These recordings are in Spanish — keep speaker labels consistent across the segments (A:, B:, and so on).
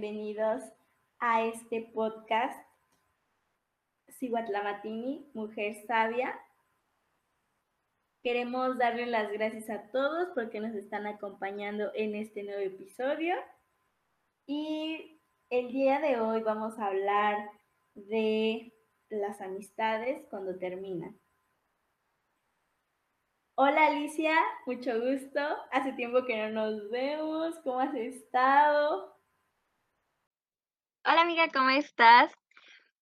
A: bienvenidos a este podcast Siguatlamatini, Mujer Sabia. Queremos darle las gracias a todos porque nos están acompañando en este nuevo episodio. Y el día de hoy vamos a hablar de las amistades cuando terminan. Hola Alicia, mucho gusto. Hace tiempo que no nos vemos. ¿Cómo has estado?
B: Hola amiga, ¿cómo estás?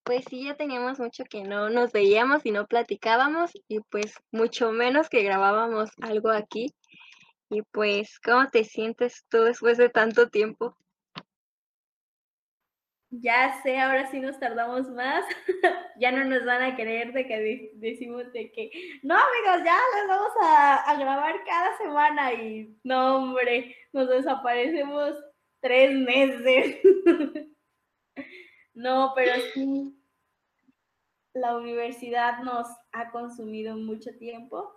B: Pues sí, ya teníamos mucho que no nos veíamos y no platicábamos y pues mucho menos que grabábamos algo aquí. Y pues, ¿cómo te sientes tú después de tanto tiempo?
A: Ya sé, ahora sí nos tardamos más. ya no nos van a creer de que decimos de que, no amigos, ya les vamos a, a grabar cada semana y no, hombre, nos desaparecemos tres meses. No, pero sí, la universidad nos ha consumido mucho tiempo.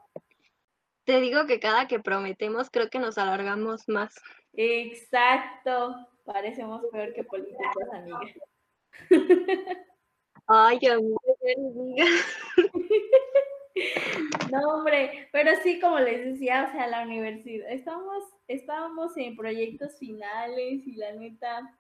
B: Te digo que cada que prometemos creo que nos alargamos más.
A: Exacto, parecemos peor que políticos, amiga.
B: Ay, amiga.
A: No, hombre, pero sí, como les decía, o sea, la universidad, estamos, estábamos en proyectos finales y la neta,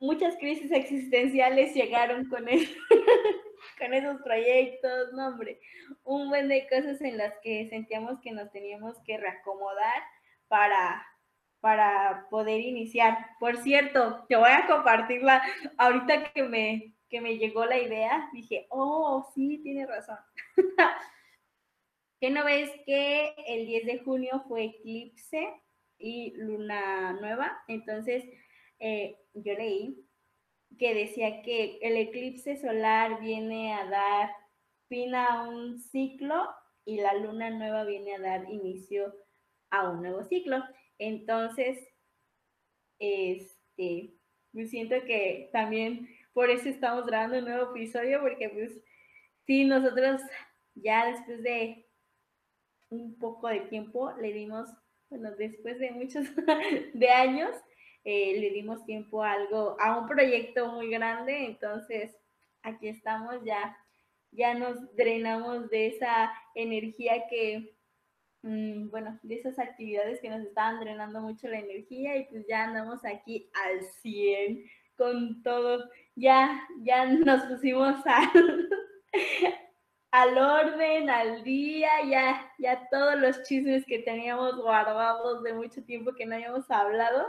A: muchas crisis existenciales llegaron con, con esos proyectos, no hombre, un buen de cosas en las que sentíamos que nos teníamos que reacomodar para, para poder iniciar. Por cierto, te voy a compartirla ahorita que me, que me llegó la idea, dije, oh, sí, tiene razón. ¿Qué no ves que el 10 de junio fue eclipse y luna nueva? Entonces, eh, yo leí que decía que el eclipse solar viene a dar fin a un ciclo y la luna nueva viene a dar inicio a un nuevo ciclo. Entonces, este, siento que también por eso estamos grabando un nuevo episodio, porque pues sí, nosotros ya después de un poco de tiempo le dimos, bueno, después de muchos de años, eh, le dimos tiempo a algo, a un proyecto muy grande, entonces aquí estamos ya, ya nos drenamos de esa energía que, mm, bueno, de esas actividades que nos estaban drenando mucho la energía y pues ya andamos aquí al 100 con todo, ya, ya nos pusimos al, al orden, al día, ya, ya todos los chismes que teníamos guardados de mucho tiempo que no habíamos hablado,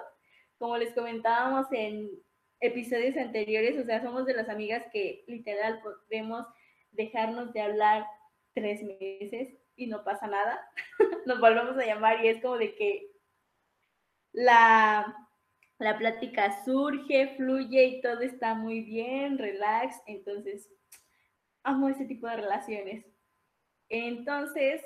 A: como les comentábamos en episodios anteriores, o sea, somos de las amigas que literal podemos dejarnos de hablar tres meses y no pasa nada. Nos volvemos a llamar y es como de que la, la plática surge, fluye y todo está muy bien, relax. Entonces, amo ese tipo de relaciones. Entonces,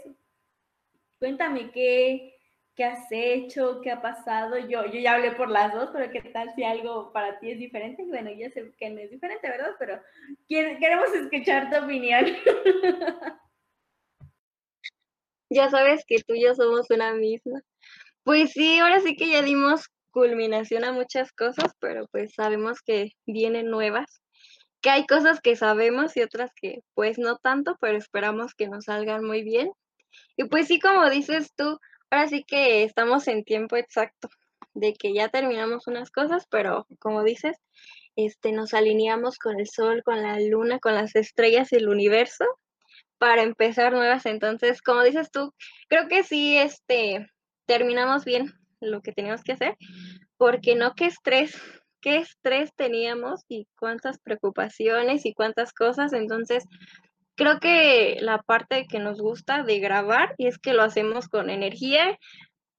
A: cuéntame qué, ¿Qué has hecho? ¿Qué ha pasado? Yo, yo ya hablé por las dos, pero ¿qué tal si algo para ti es diferente? Bueno, ya sé que no es diferente, ¿verdad? Pero queremos escuchar tu opinión.
B: Ya sabes que tú y yo somos una misma. Pues sí, ahora sí que ya dimos culminación a muchas cosas, pero pues sabemos que vienen nuevas, que hay cosas que sabemos y otras que pues no tanto, pero esperamos que nos salgan muy bien. Y pues sí, como dices tú, ahora sí que estamos en tiempo exacto de que ya terminamos unas cosas, pero como dices, este, nos alineamos con el sol, con la luna, con las estrellas y el universo para empezar nuevas. Entonces, como dices tú, creo que sí, este, terminamos bien lo que teníamos que hacer, porque no qué estrés, qué estrés teníamos y cuántas preocupaciones y cuántas cosas. Entonces, creo que la parte que nos gusta de grabar es que lo hacemos con energía,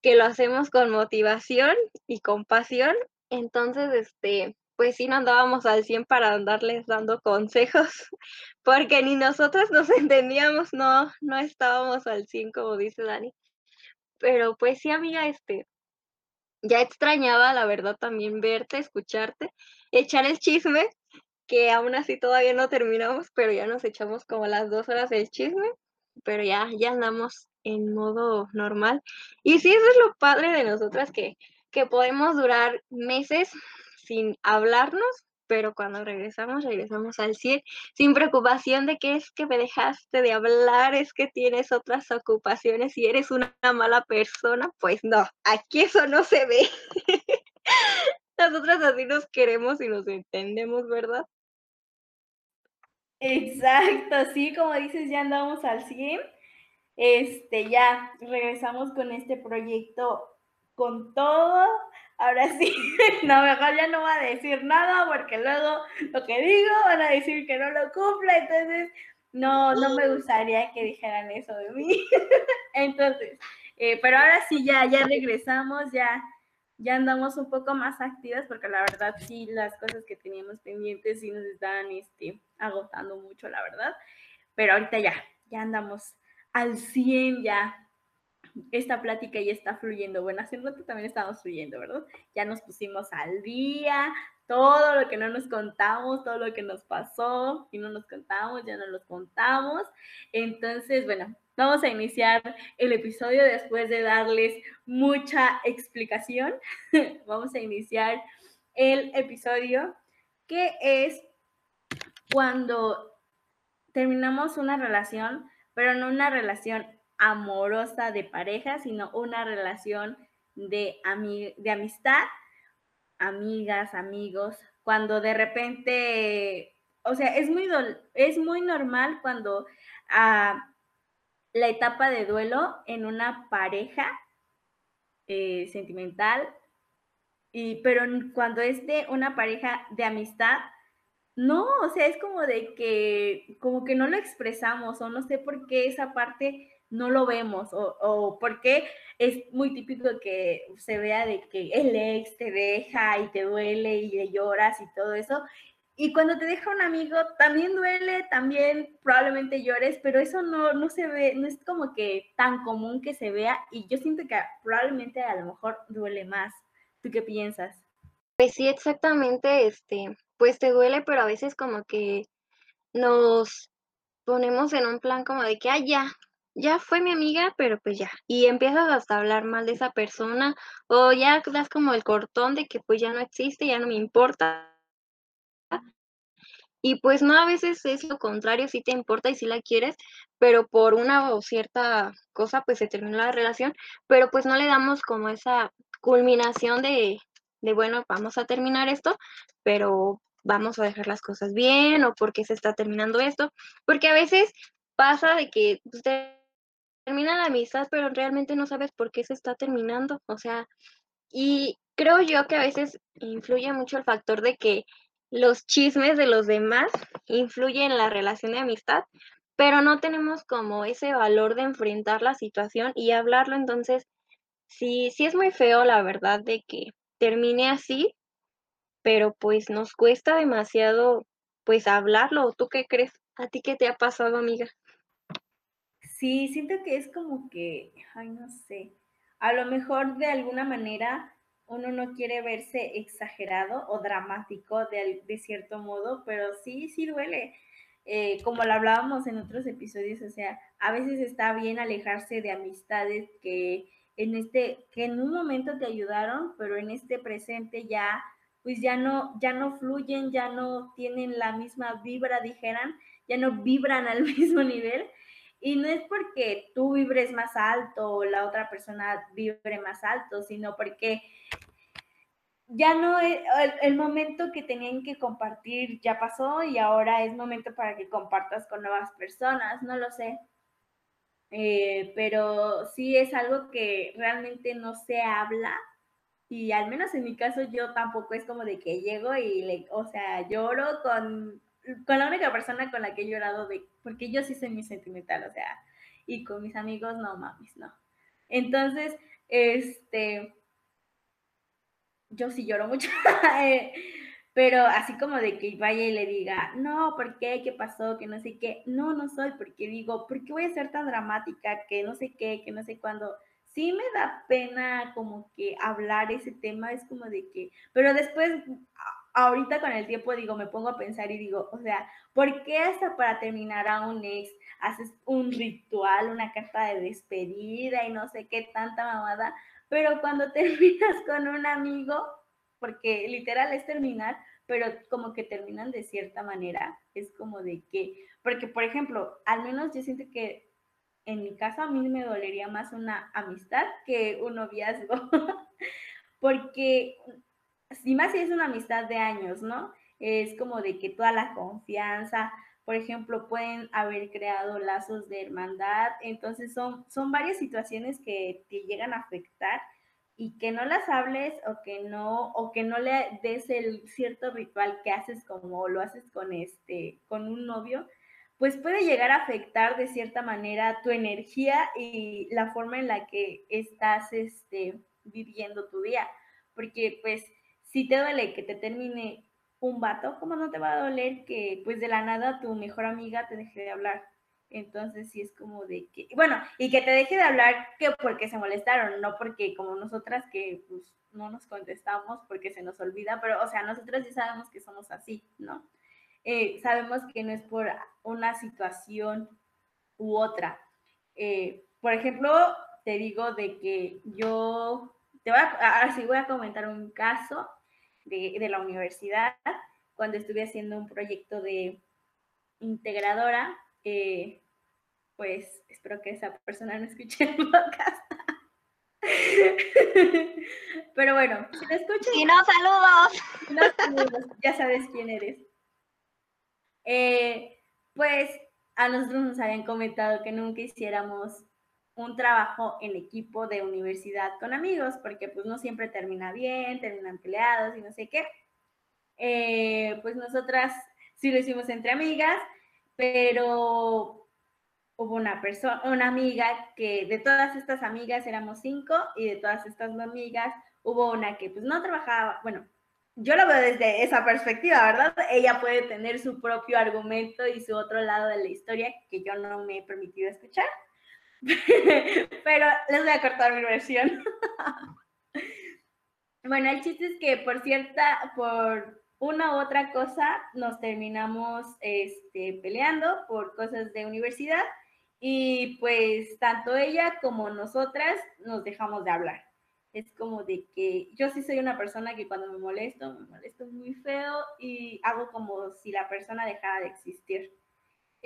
B: que lo hacemos con motivación y con pasión. Entonces, este, pues sí no andábamos al 100 para andarles dando consejos, porque ni nosotras nos entendíamos, no, no estábamos al 100 como dice Dani. Pero pues sí, amiga, este, ya extrañaba, la verdad, también verte, escucharte, echar el chisme, que aún así todavía no terminamos, pero ya nos echamos como las dos horas del chisme, pero ya, ya andamos en modo normal. Y sí, eso es lo padre de nosotras, que, que podemos durar meses sin hablarnos, pero cuando regresamos, regresamos al 100, sin preocupación de que es que me dejaste de hablar, es que tienes otras ocupaciones y eres una mala persona. Pues no, aquí eso no se ve. Nosotras así nos queremos y nos entendemos, ¿verdad?
A: Exacto, sí, como dices, ya andamos al 100. Este, ya regresamos con este proyecto con todo. Ahora sí, no, mejor ya no va a decir nada porque luego lo que digo van a decir que no lo cumpla, entonces no, no me gustaría que dijeran eso de mí. entonces, eh, pero ahora sí, ya, ya regresamos, ya, ya andamos un poco más activas porque la verdad sí, las cosas que teníamos pendientes sí nos estaban este, agotando mucho, la verdad. Pero ahorita ya, ya andamos al 100 ya esta plática ya está fluyendo. Bueno, hace un rato también estamos fluyendo, ¿verdad? Ya nos pusimos al día, todo lo que no nos contamos, todo lo que nos pasó y no nos contamos, ya no los contamos. Entonces, bueno, vamos a iniciar el episodio después de darles mucha explicación. vamos a iniciar el episodio que es cuando terminamos una relación, pero no una relación amorosa de pareja, sino una relación de, de amistad, amigas, amigos, cuando de repente, o sea, es muy, es muy normal cuando ah, la etapa de duelo en una pareja eh, sentimental, y, pero cuando es de una pareja de amistad, no, o sea, es como de que, como que no lo expresamos o no sé por qué esa parte no lo vemos o, o porque es muy típico que se vea de que el ex te deja y te duele y le lloras y todo eso. Y cuando te deja un amigo, también duele, también probablemente llores, pero eso no, no se ve, no es como que tan común que se vea y yo siento que probablemente a lo mejor duele más. ¿Tú qué piensas?
B: Pues sí, exactamente, este, pues te duele, pero a veces como que nos ponemos en un plan como de que, ah, ya, ya fue mi amiga, pero pues ya. Y empiezas hasta a hablar mal de esa persona o ya das como el cortón de que pues ya no existe, ya no me importa. Y pues no, a veces es lo contrario, sí te importa y sí la quieres, pero por una o cierta cosa pues se terminó la relación, pero pues no le damos como esa culminación de, de bueno, vamos a terminar esto, pero vamos a dejar las cosas bien o porque se está terminando esto, porque a veces pasa de que usted pues, termina la amistad, pero realmente no sabes por qué se está terminando. O sea, y creo yo que a veces influye mucho el factor de que los chismes de los demás influyen en la relación de amistad, pero no tenemos como ese valor de enfrentar la situación y hablarlo. Entonces, sí, sí es muy feo, la verdad, de que termine así, pero pues nos cuesta demasiado, pues hablarlo. ¿Tú qué crees? ¿A ti qué te ha pasado, amiga?
A: Sí, siento que es como que, ay, no sé, a lo mejor de alguna manera uno no quiere verse exagerado o dramático de, de cierto modo, pero sí, sí duele. Eh, como lo hablábamos en otros episodios, o sea, a veces está bien alejarse de amistades que en este, que en un momento te ayudaron, pero en este presente ya, pues ya no, ya no fluyen, ya no tienen la misma vibra, dijeran, ya no vibran al mismo nivel. Y no es porque tú vibres más alto o la otra persona vibre más alto, sino porque ya no es, el, momento que tenían que compartir ya pasó y ahora es momento para que compartas con nuevas personas, no lo sé. Eh, pero sí es algo que realmente no se habla y al menos en mi caso yo tampoco es como de que llego y le, o sea, lloro con con la única persona con la que he llorado de, porque yo sí soy muy sentimental, o sea, y con mis amigos no mames, no. Entonces, este, yo sí lloro mucho, eh, pero así como de que vaya y le diga, no, ¿por qué? ¿Qué pasó? Que no sé qué. No, no soy, porque digo, ¿por qué voy a ser tan dramática? Que no sé qué, que no sé cuándo. Sí me da pena como que hablar ese tema, es como de que, pero después ahorita con el tiempo digo, me pongo a pensar y digo, o sea, ¿por qué hasta para terminar a un ex haces un ritual, una carta de despedida y no sé qué tanta mamada? pero cuando terminas con un amigo, porque literal es terminar, pero como que terminan de cierta manera, es como de que, porque por ejemplo, al menos yo siento que en mi caso a mí me dolería más una amistad que un noviazgo, porque si más si es una amistad de años, ¿no? Es como de que toda la confianza, por ejemplo, pueden haber creado lazos de hermandad, entonces son, son varias situaciones que te llegan a afectar y que no las hables o que no o que no le des el cierto ritual que haces como lo haces con este con un novio pues puede llegar a afectar de cierta manera tu energía y la forma en la que estás este, viviendo tu día porque pues si te duele que te termine un vato, ¿cómo no te va a doler que pues de la nada tu mejor amiga te deje de hablar? Entonces sí es como de que, bueno, y que te deje de hablar que porque se molestaron, no porque como nosotras que pues no nos contestamos porque se nos olvida, pero o sea, nosotras sí sabemos que somos así, ¿no? Eh, sabemos que no es por una situación u otra. Eh, por ejemplo, te digo de que yo, te voy a, ahora sí voy a comentar un caso de, de la universidad, cuando estuve haciendo un proyecto de integradora, eh, pues espero que esa persona no escuche el podcast. Pero bueno, si lo escuchas.
B: Si no, saludos.
A: ya sabes quién eres. Eh, pues a nosotros nos habían comentado que nunca hiciéramos un trabajo en equipo de universidad con amigos, porque pues no siempre termina bien, terminan peleados y no sé qué. Eh, pues nosotras sí lo hicimos entre amigas, pero hubo una persona, una amiga que de todas estas amigas éramos cinco y de todas estas amigas hubo una que pues no trabajaba, bueno, yo lo veo desde esa perspectiva, ¿verdad? Ella puede tener su propio argumento y su otro lado de la historia que yo no me he permitido escuchar. Pero les voy a cortar mi versión. bueno, el chiste es que por cierta, por una u otra cosa, nos terminamos este, peleando por cosas de universidad y pues tanto ella como nosotras nos dejamos de hablar. Es como de que yo sí soy una persona que cuando me molesto, me molesto muy feo y hago como si la persona dejara de existir.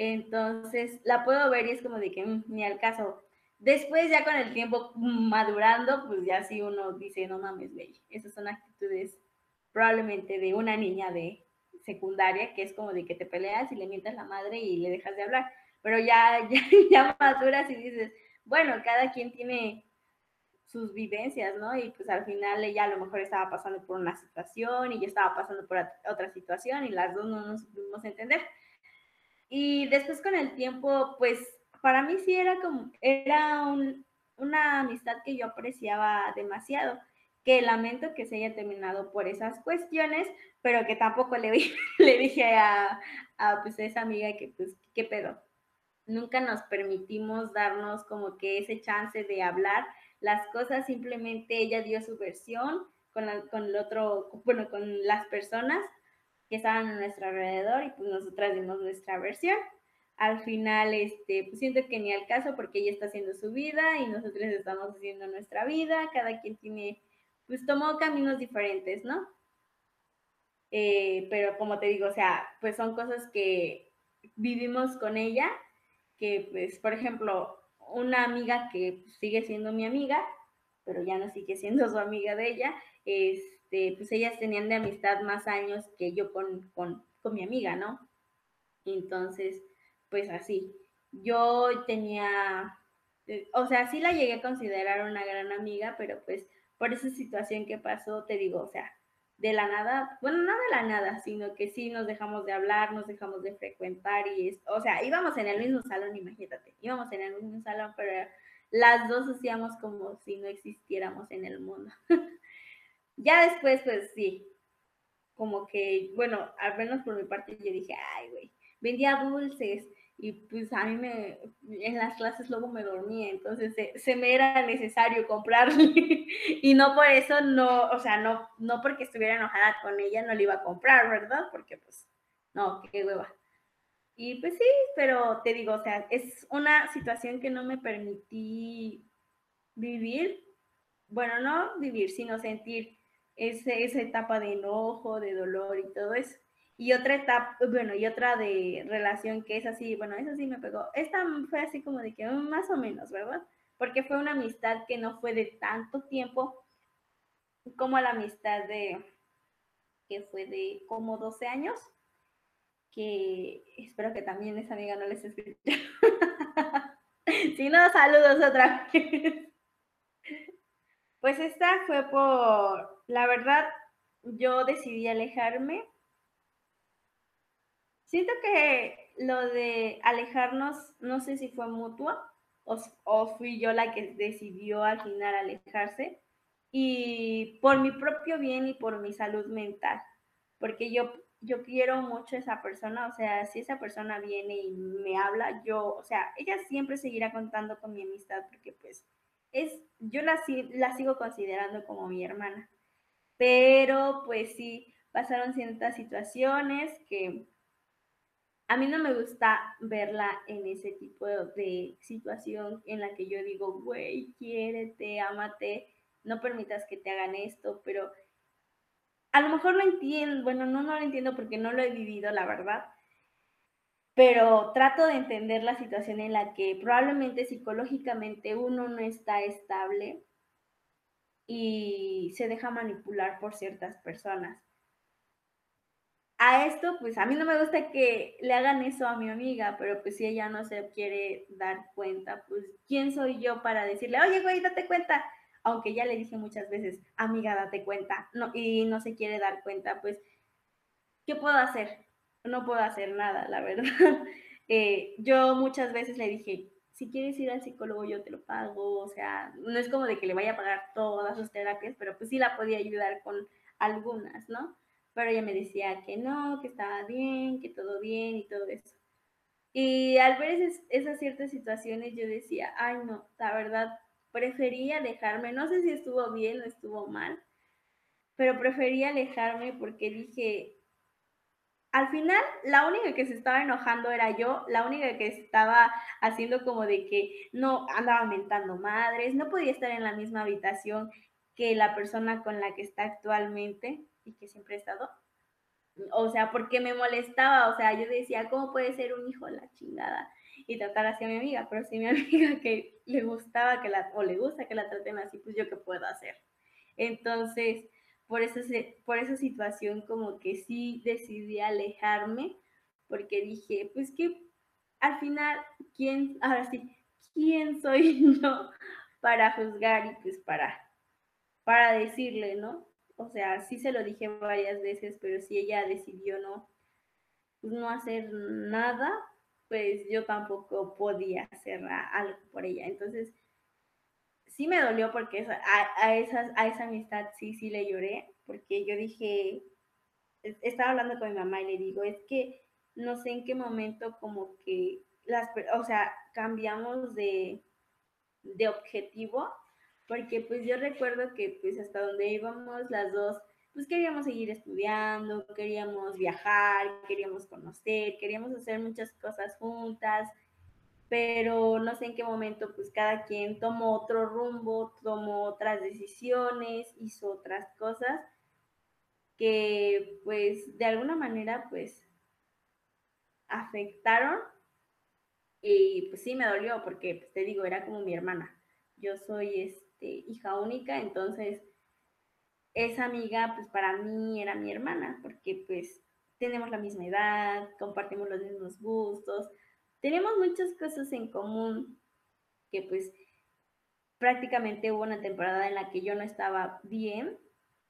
A: Entonces la puedo ver y es como de que mm, ni al caso. Después ya con el tiempo madurando, pues ya sí uno dice, no mames, güey, esas son actitudes probablemente de una niña de secundaria, que es como de que te peleas y le mientas la madre y le dejas de hablar. Pero ya, ya, ya maduras y dices, bueno, cada quien tiene sus vivencias, ¿no? Y pues al final ella a lo mejor estaba pasando por una situación y yo estaba pasando por otra situación y las dos no nos pudimos entender. Y después con el tiempo, pues para mí sí era como, era una amistad que yo apreciaba demasiado, que lamento que se haya terminado por esas cuestiones, pero que tampoco le, le dije a, a pues, esa amiga que pues, ¿qué pedo? Nunca nos permitimos darnos como que ese chance de hablar las cosas, simplemente ella dio su versión con, con el otro, bueno, con las personas que estaban a nuestro alrededor y pues nosotras dimos nuestra versión. Al final, este, pues siento que ni al caso porque ella está haciendo su vida y nosotros estamos haciendo nuestra vida, cada quien tiene, pues tomó caminos diferentes, ¿no? Eh, pero como te digo, o sea, pues son cosas que vivimos con ella, que pues, por ejemplo, una amiga que sigue siendo mi amiga, pero ya no sigue siendo su amiga de ella, este, pues ellas tenían de amistad más años que yo con, con, con mi amiga, ¿no? Entonces, pues así. Yo tenía, eh, o sea, sí la llegué a considerar una gran amiga, pero pues por esa situación que pasó, te digo, o sea, de la nada, bueno, no de la nada, sino que sí nos dejamos de hablar, nos dejamos de frecuentar y, es, o sea, íbamos en el mismo salón, imagínate, íbamos en el mismo salón, pero las dos hacíamos como si no existiéramos en el mundo. ya después, pues sí, como que, bueno, al menos por mi parte yo dije, ay, güey, vendía dulces, y pues a mí me, en las clases luego me dormía, entonces se, me era necesario comprarle y no por eso no, o sea, no, no porque estuviera enojada con ella no le iba a comprar, ¿verdad? Porque pues, no, qué hueva. Y pues sí, pero te digo, o sea, es una situación que no me permití vivir bueno, no vivir, sino sentir ese, esa etapa de enojo, de dolor y todo eso. Y otra etapa, bueno, y otra de relación que es así, bueno, eso sí me pegó. Esta fue así como de que más o menos, ¿verdad? Porque fue una amistad que no fue de tanto tiempo como la amistad de, que fue de como 12 años, que espero que también esa amiga no les escuche. si no, saludos otra vez. Pues esta fue por, la verdad, yo decidí alejarme. Siento que lo de alejarnos, no sé si fue mutua o, fui yo la que decidió al final alejarse y por mi propio bien y por mi salud mental, porque yo yo quiero mucho a esa persona, o sea, si esa persona viene y me habla, yo, o sea, ella siempre seguirá contando con mi amistad porque pues es, yo la, la sigo considerando como mi hermana. Pero pues sí, pasaron ciertas situaciones que a mí no me gusta verla en ese tipo de, situación en la que yo digo, güey, quiérete, ámate, no permitas que te hagan esto, pero a lo mejor lo entiendo, bueno, no, no lo entiendo porque no lo he vivido, la verdad, pero trato de entender la situación en la que probablemente psicológicamente uno no está estable y se deja manipular por ciertas personas. A esto, pues a mí no me gusta que le hagan eso a mi amiga, pero pues si ella no se quiere dar cuenta, pues ¿quién soy yo para decirle, oye, güey, date cuenta? aunque ya le dije muchas veces, amiga, date cuenta, no, y no se quiere dar cuenta, pues, ¿qué puedo hacer? No puedo hacer nada, la verdad. Eh, yo muchas veces le dije, si quieres ir al psicólogo, yo te lo pago, o sea, no es como de que le vaya a pagar todas sus terapias, pero pues sí la podía ayudar con algunas, ¿no? Pero ella me decía que no, que estaba bien, que todo bien y todo eso. Y al ver esas ciertas situaciones yo decía, ay no, la verdad, preferí alejarme, no sé si estuvo bien o estuvo mal, pero preferí alejarme porque dije, al final la única que se estaba enojando era yo, la única que estaba haciendo como de que no andaba mentando madres, no podía estar en la misma habitación que la persona con la que está actualmente y que siempre he estado. O sea, porque me molestaba, o sea, yo decía, ¿cómo puede ser un hijo la chingada? y tratar así a mi amiga, pero si mi amiga que le gustaba que la, o le gusta que la traten así, pues yo qué puedo hacer. Entonces, por, eso, por esa situación como que sí decidí alejarme, porque dije, pues que al final, ¿quién, ahora sí, quién soy yo para juzgar y pues para, para decirle, ¿no? O sea, sí se lo dije varias veces, pero si ella decidió no, pues no hacer nada, pues yo tampoco podía hacer algo por ella. Entonces, sí me dolió porque a, esas, a esa amistad sí, sí le lloré, porque yo dije, estaba hablando con mi mamá y le digo, es que no sé en qué momento como que las, o sea, cambiamos de, de objetivo, porque pues yo recuerdo que pues hasta donde íbamos las dos pues queríamos seguir estudiando, queríamos viajar, queríamos conocer, queríamos hacer muchas cosas juntas, pero no sé en qué momento pues cada quien tomó otro rumbo, tomó otras decisiones, hizo otras cosas que pues de alguna manera pues afectaron y pues sí me dolió porque pues, te digo, era como mi hermana. Yo soy este hija única, entonces esa amiga, pues para mí era mi hermana, porque pues tenemos la misma edad, compartimos los mismos gustos, tenemos muchas cosas en común que pues prácticamente hubo una temporada en la que yo no estaba bien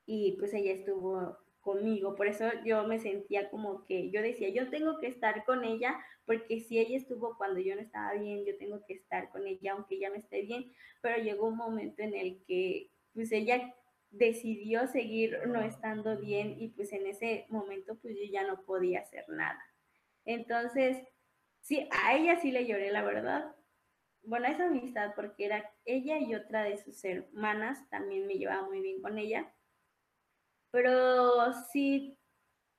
A: y pues ella estuvo conmigo, por eso yo me sentía como que yo decía, yo tengo que estar con ella, porque si ella estuvo cuando yo no estaba bien, yo tengo que estar con ella aunque ella no esté bien, pero llegó un momento en el que pues ella decidió seguir no estando bien y pues en ese momento pues yo ya no podía hacer nada. Entonces, sí, a ella sí le lloré, la verdad. Bueno, esa amistad porque era ella y otra de sus hermanas, también me llevaba muy bien con ella. Pero sí,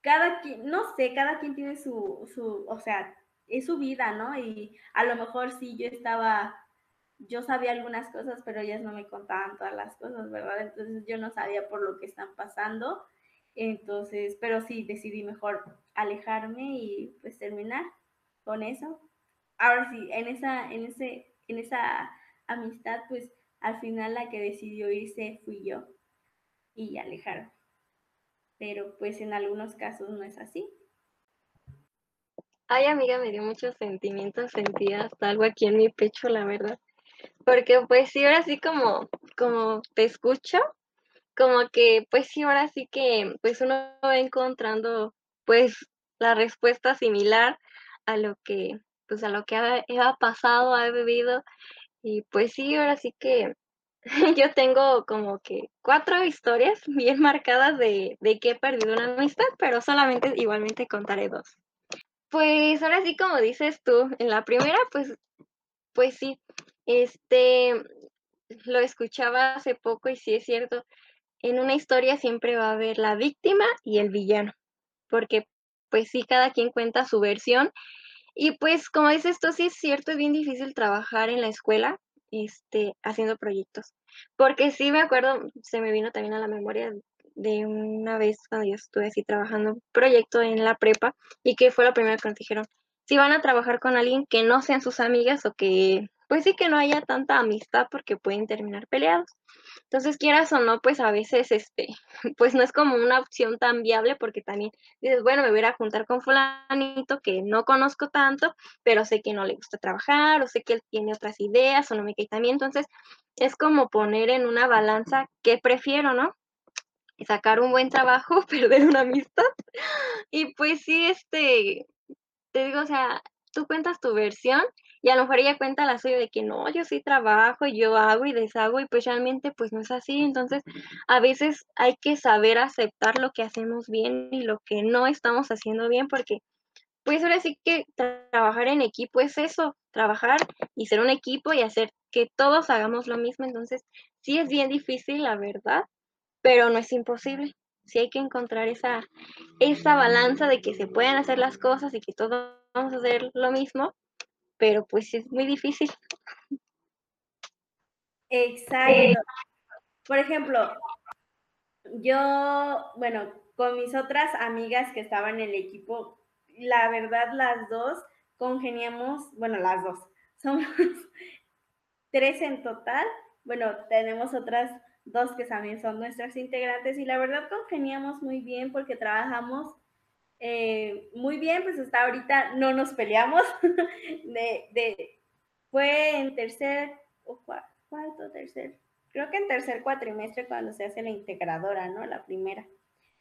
A: cada quien, no sé, cada quien tiene su, su, o sea, es su vida, ¿no? Y a lo mejor sí yo estaba yo sabía algunas cosas, pero ellas no me contaban todas las cosas, ¿verdad? Entonces yo no sabía por lo que están pasando. Entonces, pero sí decidí mejor alejarme y pues terminar con eso. Ahora sí, en esa, en ese, en esa amistad, pues al final la que decidió irse fui yo y alejaron. Pero pues en algunos casos no es así.
B: Ay, amiga, me dio muchos sentimientos, sentí hasta algo aquí en mi pecho, la verdad. Porque pues sí, ahora sí como, como te escucho, como que pues sí, ahora sí que pues uno va encontrando pues la respuesta similar a lo que pues a lo que ha, ha pasado, ha vivido y pues sí, ahora sí que yo tengo como que cuatro historias bien marcadas de, de que he perdido una amistad, pero solamente igualmente contaré dos. Pues ahora sí, como dices tú, en la primera, pues, pues sí, este, lo escuchaba hace poco y sí es cierto, en una historia siempre va a haber la víctima y el villano, porque pues sí, cada quien cuenta su versión. Y pues como dices tú, sí es cierto, es bien difícil trabajar en la escuela, este, haciendo proyectos. Porque sí me acuerdo, se me vino también a la memoria de una vez cuando yo estuve así trabajando un proyecto en la prepa y que fue lo primero que nos dijeron, si van a trabajar con alguien que no sean sus amigas o que pues sí que no haya tanta amistad porque pueden terminar peleados. Entonces, quieras o no, pues a veces, este, pues no es como una opción tan viable porque también dices, bueno, me voy a juntar con fulanito que no conozco tanto, pero sé que no le gusta trabajar o sé que él tiene otras ideas o no me cae también. Entonces, es como poner en una balanza qué prefiero, ¿no? Sacar un buen trabajo, perder una amistad. Y pues sí, este, te digo, o sea, tú cuentas tu versión y a lo mejor ella cuenta la suya de que no, yo sí trabajo, yo hago y deshago y pues realmente pues no es así. Entonces, a veces hay que saber aceptar lo que hacemos bien y lo que no estamos haciendo bien porque pues ahora sí que trabajar en equipo es eso, trabajar y ser un equipo y hacer que todos hagamos lo mismo. Entonces, sí es bien difícil, la verdad, pero no es imposible. Sí hay que encontrar esa, esa balanza de que se pueden hacer las cosas y que todos vamos a hacer lo mismo, pero pues es muy difícil.
A: Exacto. Por ejemplo, yo, bueno, con mis otras amigas que estaban en el equipo, la verdad las dos congeniamos, bueno, las dos, somos tres en total, bueno, tenemos otras dos que también son nuestras integrantes y la verdad congeniamos muy bien porque trabajamos eh, muy bien, pues hasta ahorita no nos peleamos. de, fue en tercer o cuarto, tercer, creo que en tercer cuatrimestre cuando se hace la integradora, ¿no? La primera.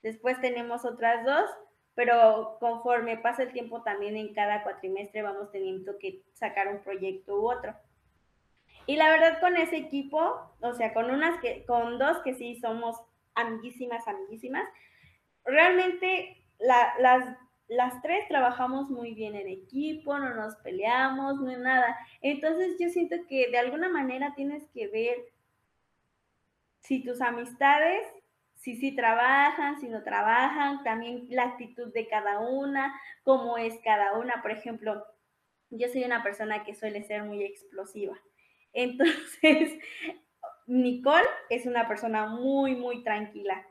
A: Después tenemos otras dos, pero conforme pasa el tiempo también en cada cuatrimestre vamos teniendo que sacar un proyecto u otro. Y la verdad con ese equipo, o sea, con unas que, con dos que sí somos amiguísimas, amiguísimas, realmente las, las tres trabajamos muy bien en equipo, no nos peleamos, no es nada. Entonces yo siento que de alguna manera tienes que ver si tus amistades, si sí trabajan, si no trabajan, también la actitud de cada una, cómo es cada una. Por ejemplo, yo soy una persona que suele ser muy explosiva. Entonces, Nicole es una persona muy, muy tranquila.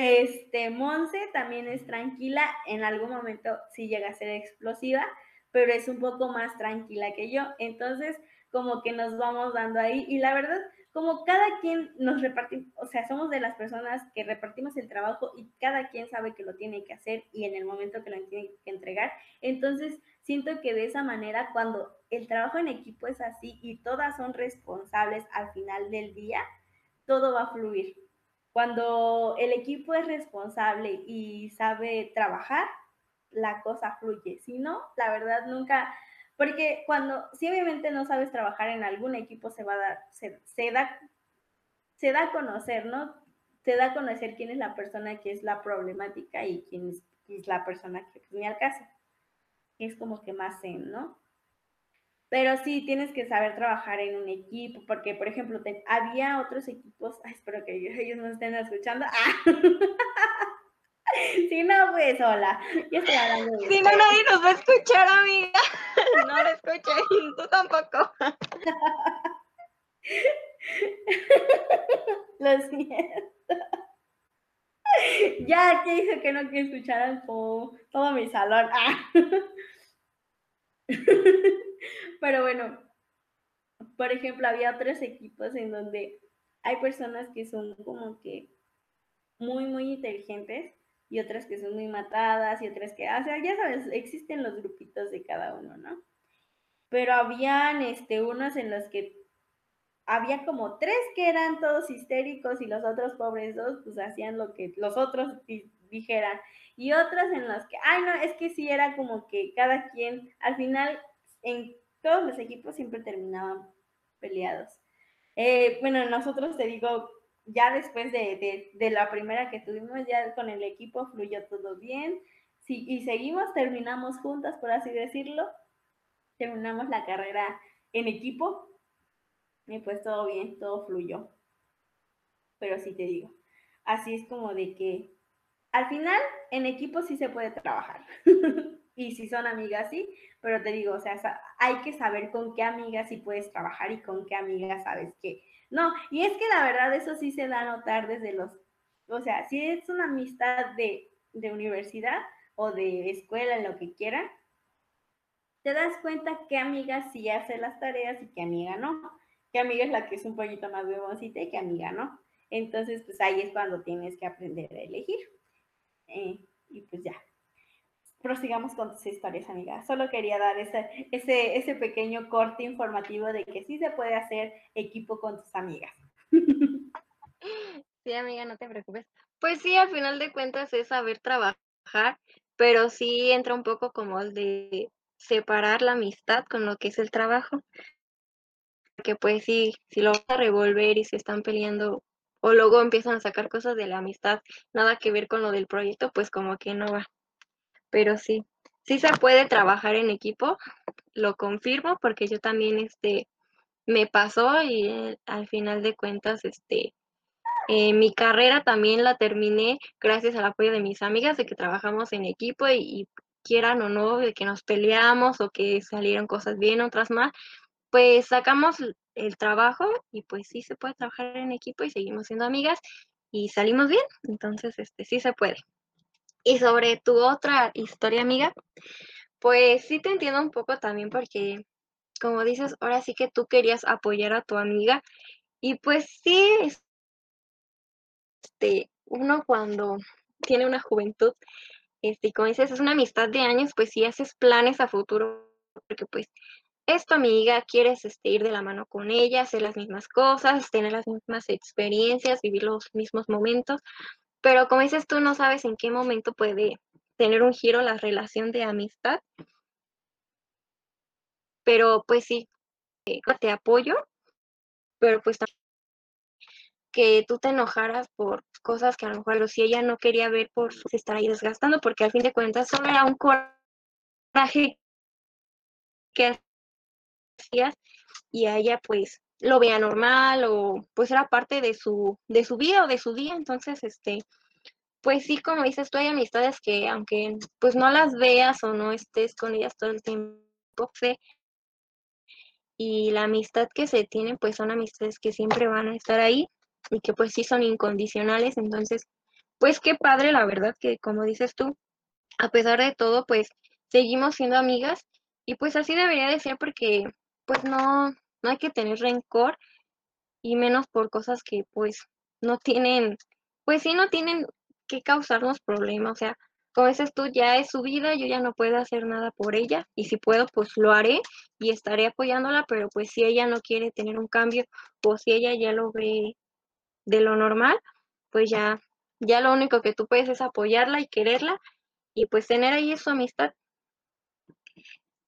A: Este, Monse también es tranquila, en algún momento sí llega a ser explosiva, pero es un poco más tranquila que yo. Entonces, como que nos vamos dando ahí y la verdad, como cada quien nos repartimos, o sea, somos de las personas que repartimos el trabajo y cada quien sabe que lo tiene que hacer y en el momento que lo tiene que entregar. Entonces, siento que de esa manera, cuando el trabajo en equipo es así y todas son responsables al final del día, todo va a fluir. Cuando el equipo es responsable y sabe trabajar, la cosa fluye. Si no, la verdad nunca, porque cuando, si obviamente no sabes trabajar en algún equipo, se va a dar, se, da, se da a conocer, ¿no? Se da a conocer quién es la persona que es la problemática y quién es, la persona que ni al caso. Es como que más zen, ¿no? Pero sí, tienes que saber trabajar en un equipo, porque, por ejemplo, había otros equipos, espero que ellos, no estén escuchando, ah, Si no, pues hola. Yo estoy hablando de
B: Si no, nadie nos va a escuchar, amiga. No lo escuché, tú tampoco.
A: Lo siento. Ya que dice que no quiere escuchar todo, todo mi salón. Ah. Pero bueno, por ejemplo, había otros equipos en donde hay personas que son como que muy, muy inteligentes y otras que son muy matadas y otras que, o sea, ya sabes, existen los grupitos de cada uno, ¿no? Pero habían este, unos en los que había como tres que eran todos histéricos y los otros pobres dos pues hacían lo que los otros dijeran. Y otras en las que, ay no, es que sí era como que cada quien, al final en todos los equipos siempre terminaban peleados. Eh, bueno, nosotros te digo, ya después de, la primera que tuvimos, ya con el equipo fluyó todo bien. Sí, y seguimos, terminamos juntas, por así decirlo. Terminamos la carrera en equipo. Y pues todo bien, todo fluyó. Pero sí te digo, así es como de que al final en equipo sí se puede trabajar. y si son amigas, sí, pero te digo, o sea, hay que saber con qué amigas sí puedes trabajar y con qué amigas sabes que no. Y es que la verdad eso sí se da a notar desde los, o sea, si es una amistad de, de universidad o de escuela, lo que quieran, te das cuenta qué amiga sí hace las tareas y qué amiga no. Qué amiga es la que es un poquito más beboncita y qué amiga no. Entonces, pues ahí es cuando tienes que aprender a elegir. Eh, y pues ya prosigamos con tus historias, amiga. Solo quería dar ese, ese, ese pequeño corte informativo de que sí se puede hacer equipo con tus amigas.
B: Sí, amiga, no te preocupes. Pues sí, al final de cuentas es saber trabajar, pero sí entra un poco como el de separar la amistad con lo que es el trabajo. Porque pues sí, si lo van a revolver y se están peleando o luego empiezan a sacar cosas de la amistad, nada que ver con lo del proyecto, pues como que no va pero sí, sí se puede trabajar en equipo, lo confirmo porque yo también, este, me pasó y al final de cuentas, este, eh, mi carrera también la terminé gracias al apoyo de mis amigas, de que trabajamos en equipo y, quieran o no, de que nos peleamos o que salieron cosas bien, otras mal, pues sacamos el trabajo y pues sí se puede trabajar en equipo y seguimos siendo amigas y salimos bien, entonces este sí se puede. Y sobre tu otra historia, amiga, pues sí te entiendo un poco también porque, como dices, ahora sí que tú querías apoyar a tu amiga y pues sí, este, uno cuando tiene una juventud, este, como dices, es una amistad de años, pues sí haces planes a futuro, porque pues es tu amiga, quieres este, ir de la mano con ella, hacer las mismas cosas, tener las mismas experiencias, vivir los mismos momentos, pero como dices tú, no sabes en qué momento puede tener un giro la relación de amistad. Pero pues sí, eh, te apoyo, pero pues que tú te enojaras por cosas que a lo mejor si ella no quería ver por estar ahí desgastando, porque al fin de cuentas solo era un coraje que hacías y a ella pues lo vea normal o pues era parte de su, de su vida o de su día. Entonces, este, pues sí, como dices tú, hay amistades que aunque pues no las veas o no estés con ellas todo el tiempo, sé, y la amistad que se tiene pues son amistades que siempre van a estar ahí y que pues sí son incondicionales. Entonces, pues qué padre, la verdad, que como dices tú, a pesar de todo, pues seguimos siendo amigas y pues así debería de ser porque pues no, no hay que tener rencor y menos por cosas que pues no tienen, pues sí no tienen que causarnos problemas, o sea, como dices tú, ya es su vida, yo ya no puedo hacer nada por ella y si puedo, pues lo haré y estaré apoyándola, pero pues si ella no quiere tener un cambio o si ella ya lo ve de lo normal, pues ya, ya lo único que tú puedes es apoyarla y quererla y pues tener ahí su amistad.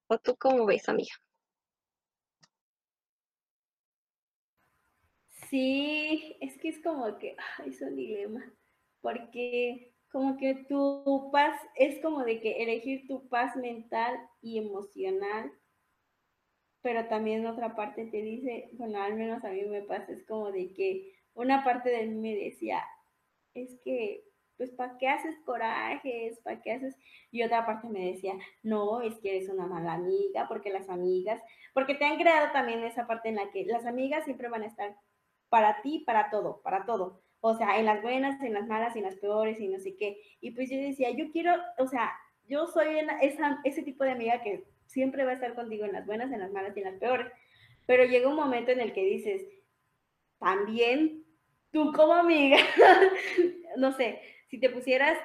B: ¿O tú cómo ves, amiga?
A: Sí, es que es como que es un dilema, porque como que tu paz es como de que elegir tu paz mental y emocional, pero también otra parte te dice, bueno, al menos a mí me pasa, es como de que una parte de mí me decía, es que pues ¿para qué haces corajes? ¿Para qué haces? Y otra parte me decía, no, es que eres una mala amiga, porque las amigas, porque te han creado también esa parte en la que las amigas siempre van a estar para ti, para todo, para todo. O sea, en las buenas, en las malas, en las peores y no sé qué. Y pues yo decía, yo quiero, o sea, yo soy esa, ese tipo de amiga que siempre va a estar contigo en las buenas, en las malas y en las peores. Pero llega un momento en el que dices, también tú como amiga, no sé, si te pusieras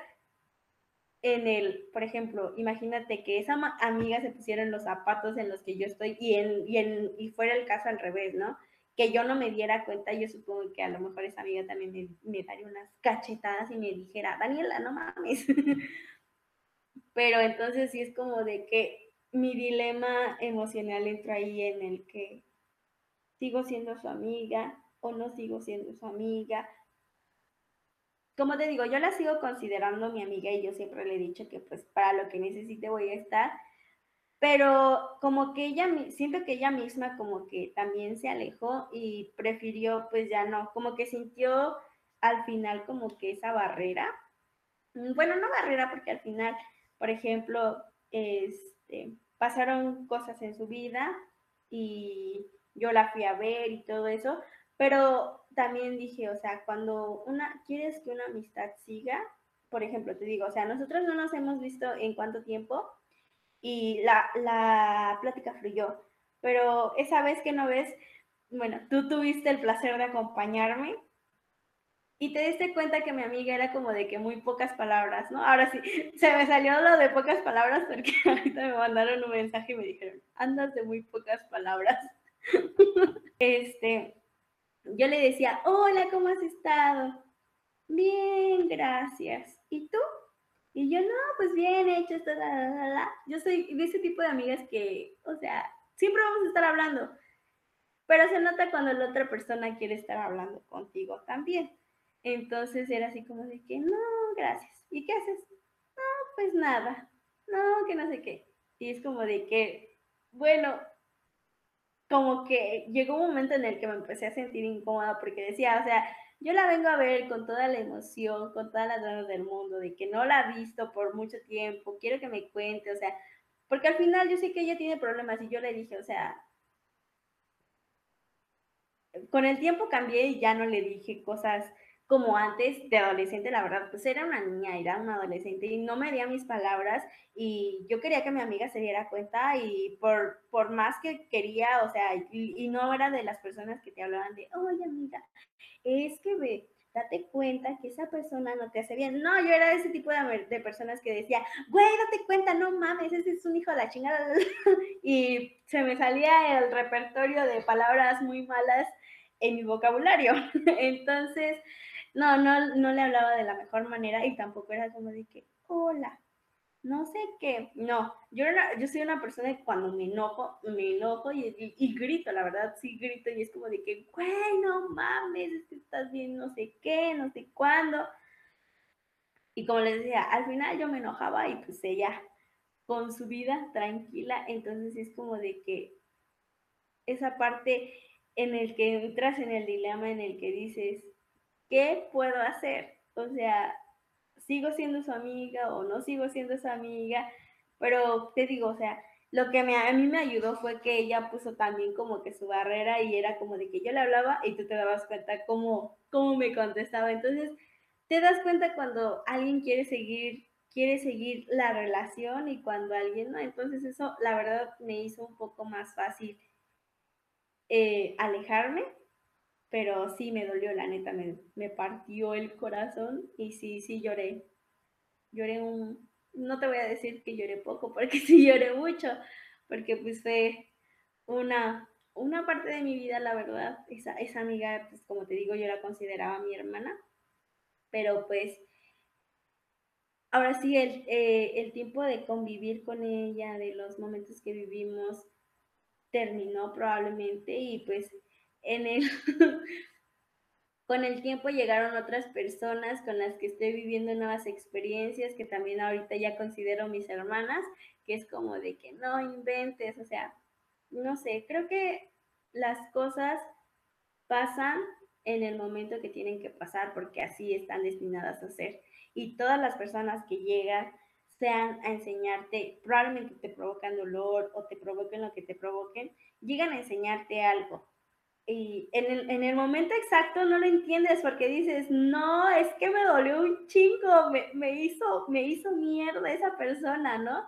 A: en el, por ejemplo, imagínate que esa amiga se pusiera en los zapatos en los que yo estoy y, en, y, en, y fuera el caso al revés, ¿no? Que yo no me diera cuenta, yo supongo que a lo mejor esa amiga también me, me daría unas cachetadas y me dijera, Daniela, no mames. Pero entonces sí es como de que mi dilema emocional entra ahí en el que sigo siendo su amiga o no sigo siendo su amiga. Como te digo, yo la sigo considerando mi amiga y yo siempre le he dicho que pues para lo que necesite voy a estar, pero como que ella, siento que ella misma como que también se alejó y prefirió pues ya no, como que sintió al final como que esa barrera, bueno, no barrera porque al final por ejemplo, este, pasaron cosas en su vida y yo la fui a ver y todo eso, pero también dije, o sea, cuando una, quieres que una amistad siga, por ejemplo, te digo, o sea, nosotros no nos hemos visto en cuánto tiempo y la, la plática fluyó, pero esa vez que no ves, bueno, tú tuviste el placer de acompañarme y te diste cuenta que mi amiga era como de que muy pocas palabras, ¿no? Ahora sí, se me salió lo de pocas palabras porque ahorita me mandaron un mensaje y me dijeron, andas de muy pocas palabras. este, yo le decía, hola, ¿cómo has estado? Bien, gracias. ¿Y tú? Y yo, no, pues bien hecho, la, la, la. Yo soy de ese tipo de amigas que, o sea, siempre vamos a estar hablando, pero se nota cuando la otra persona quiere estar hablando contigo también. Entonces era así como de que, no, gracias. ¿Y qué haces? No, pues nada. No, que no sé qué. Y es como de que, bueno, como que llegó un momento en el que me empecé a sentir incómoda porque decía, o sea, yo la vengo a ver con toda la emoción, con todas las ganas del mundo, de que no la he visto por mucho tiempo, quiero que me cuente, o sea, porque al final yo sé que ella tiene problemas y yo le dije, o sea, con el tiempo cambié y ya no le dije cosas como antes de adolescente, la verdad, pues era una niña, era una adolescente y no me dio mis palabras y yo quería que mi amiga se diera cuenta y por, por más que quería, o sea, y, no era de las personas que te hablaban de, oye amiga, es que ve, date cuenta que esa persona no te hace bien. No, yo era de ese tipo de, de personas que decía, güey, date cuenta, no mames, ese es un hijo de la chingada. y se me salía el repertorio de palabras muy malas en mi vocabulario. Entonces, no, no, no le hablaba de la mejor manera y tampoco era como de que, hola, no sé qué. No, yo, yo soy una persona que cuando me enojo, me enojo y, grito, la verdad, sí grito y es como de que, güey, no mames, es que estás bien no sé qué, no sé cuándo. Y como les decía, al final yo me enojaba y pues ella con su vida tranquila, entonces es como de que esa parte en el que entras en el dilema en el que dices, ¿qué puedo hacer? O sea, sigo siendo su amiga o no sigo siendo su amiga, pero te digo, o sea, lo que a mí me ayudó fue que ella puso también como que su barrera y era como de que yo le hablaba y tú te dabas cuenta cómo, cómo me contestaba. Entonces, te das cuenta cuando alguien quiere seguir, quiere seguir la relación y cuando alguien no. Entonces, eso la verdad me hizo un poco más fácil eh, alejarme pero sí me dolió, la neta, me, partió el corazón y sí, sí lloré. Lloré un, no te voy a decir que lloré poco, porque sí lloré mucho, porque pues fue una, una parte de mi vida, la verdad, esa, esa amiga, pues como te digo, yo la consideraba mi hermana, pero pues ahora sí, el, eh, el tiempo de convivir con ella, de los momentos que vivimos, terminó probablemente y pues en el, con el tiempo llegaron otras personas con las que estoy viviendo nuevas experiencias que también ahorita ya considero mis hermanas, que es como de que no inventes, o sea, no sé, creo que las cosas pasan en el momento que tienen que pasar, porque así están destinadas a ser. Y todas las personas que llegan sean a enseñarte, probablemente te provocan dolor o te provoquen lo que te provoquen, llegan a enseñarte algo. Y en el, en el momento exacto no lo entiendes porque dices, no, es que me dolió un chingo, me, me, hizo, me hizo mierda esa persona, ¿no?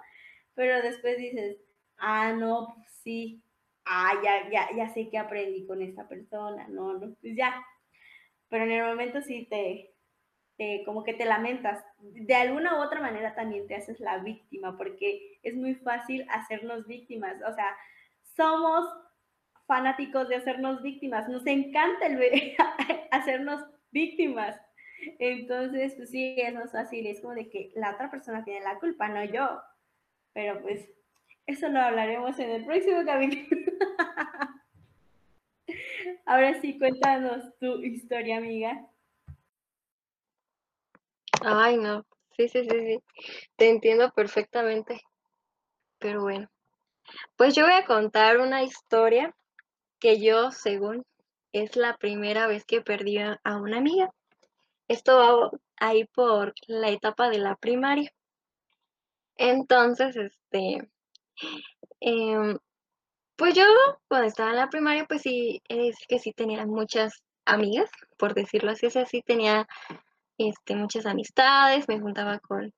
A: Pero después dices, ah, no, pues sí, ah, ya, ya, ya sé que aprendí con esta persona, no, no, pues ya. Pero en el momento sí te, te, como que te lamentas. De alguna u otra manera también te haces la víctima, porque es muy fácil hacernos víctimas. O sea, somos fanáticos de hacernos víctimas. Nos encanta el hacernos víctimas. Entonces, pues sí, es más fácil. Es como de que la otra persona tiene la culpa, no yo. Pero pues eso lo hablaremos en el próximo capítulo. Ahora sí, cuéntanos tu historia, amiga.
B: Ay, no. Sí, sí, sí, sí. Te entiendo perfectamente. Pero bueno. Pues yo voy a contar una historia que yo, según, es la primera vez que perdí a una amiga. Esto va ahí por la etapa de la primaria. Entonces, este, Em, pues yo cuando estaba en la primaria, pues sí, es que sí tenía muchas amigas, por decirlo así, o sí tenía este, muchas amistades, me juntaba con,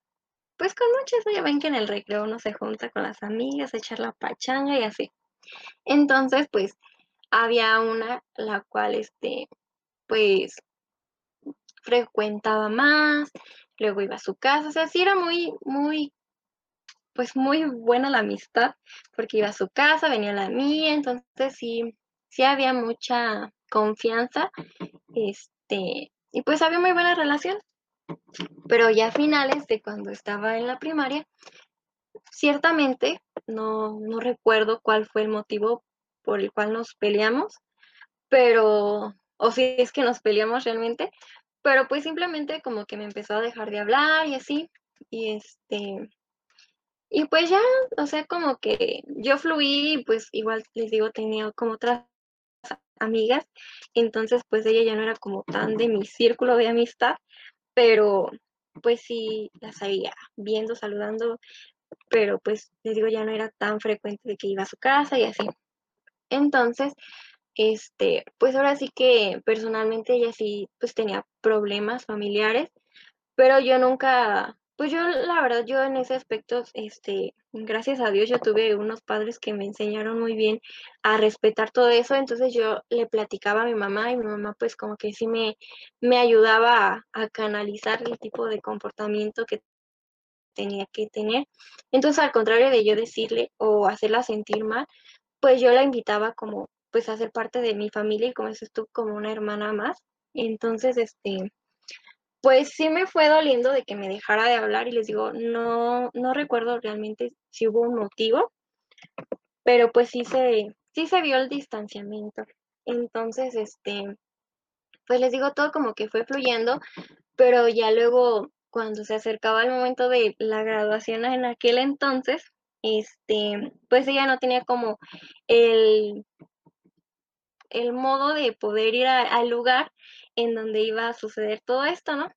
B: pues con muchas, ya ven que en el recreo uno se junta con las amigas a echar la pachanga y así. Entonces, pues había una la cual, este, pues frecuentaba más, luego iba a su casa, o sea, sí era muy, muy pues muy buena la amistad, porque iba a su casa, venía a la mía, entonces sí, sí había mucha confianza, este, y pues había muy buena relación. Pero ya a finales de cuando estaba en la primaria, ciertamente no, no recuerdo cuál fue el motivo por el cual nos peleamos, pero, o si es que nos peleamos realmente, pero pues simplemente como que me empezó a dejar de hablar y así, y este, y pues ya, o sea, como que yo fluí, pues igual les digo, tenía como otras amigas, entonces pues ella ya no era como tan de mi círculo de amistad, pero pues sí la sabía viendo, saludando, pero pues les digo, ya no era tan frecuente de que iba a su casa y así. Entonces, este, pues ahora sí que personalmente ella sí pues tenía problemas familiares, pero yo nunca pues yo, la verdad, yo en ese aspecto, este, gracias a Dios, yo tuve unos padres que me enseñaron muy bien a respetar todo eso, entonces yo le platicaba a mi mamá y mi mamá pues como que sí me, me ayudaba a, canalizar el tipo de comportamiento que tenía que tener. Entonces, al contrario de yo decirle o hacerla sentir mal, pues yo la invitaba como pues a ser parte de mi familia y como es tú, como una hermana más. Entonces, este, pues sí me fue doliendo de que me dejara de hablar y les digo, no, no recuerdo realmente si hubo un motivo, pero pues sí se, sí se vio el distanciamiento. Entonces, este, pues les digo, todo como que fue fluyendo, pero ya luego cuando se acercaba el momento de la graduación en aquel entonces, este, pues ella no tenía como el, el modo de poder ir al lugar en donde iba a suceder todo esto, ¿no?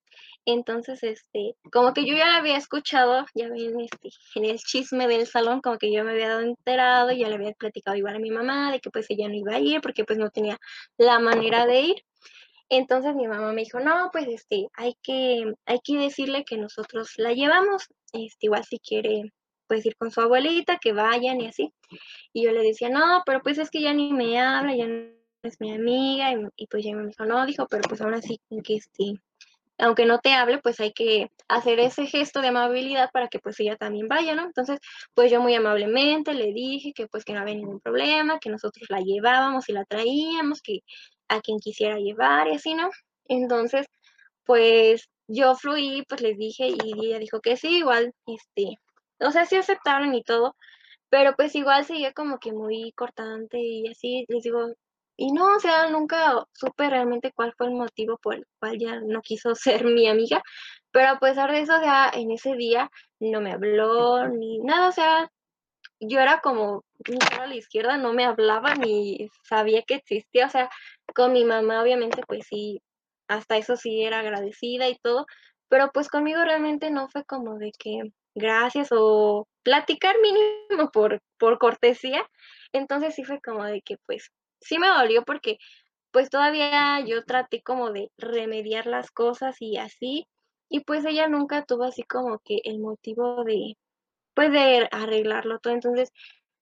B: Entonces, este, como que yo ya había escuchado, ya ven, este, en el chisme del salón, como que yo me había dado enterado, ya le había platicado igual a mi mamá de que pues ella no iba a ir porque pues no tenía la manera de ir. Entonces mi mamá me dijo, no, pues este, hay que, hay que decirle que nosotros la llevamos, este, igual si quiere, pues ir con su abuelita, que vayan y así. Y yo le decía, no, pero pues es que ya ni me habla, ya no es mi amiga, y, pues ya me dijo, no, dijo, pero pues aún así, que este, aunque no te hable, pues hay que hacer ese gesto de amabilidad para que pues ella también vaya, ¿no? Entonces, pues yo muy amablemente le dije que pues que no había ningún problema, que nosotros la llevábamos y la traíamos, que a quien quisiera llevar y así, ¿no? Entonces, pues yo fluí, pues les dije y ella dijo que sí, igual, este, o sea, sí aceptaron y todo, pero pues igual seguía como que muy cortante y así, les digo, y no, o sea, nunca supe realmente cuál fue el motivo por el cual ya no quiso ser mi amiga, pero a pesar de eso, o sea, en ese día no me habló ni nada, o sea, yo era como un a la izquierda, no me hablaba ni sabía que existía, o sea, con mi mamá obviamente pues sí, hasta eso sí era agradecida y todo, pero pues conmigo realmente no fue como de que gracias o platicar mínimo por, por cortesía, entonces sí fue como de que pues sí me dolió porque pues todavía yo traté como de remediar las cosas y así, y pues ella nunca tuvo así como que el motivo de, pues de arreglarlo todo, entonces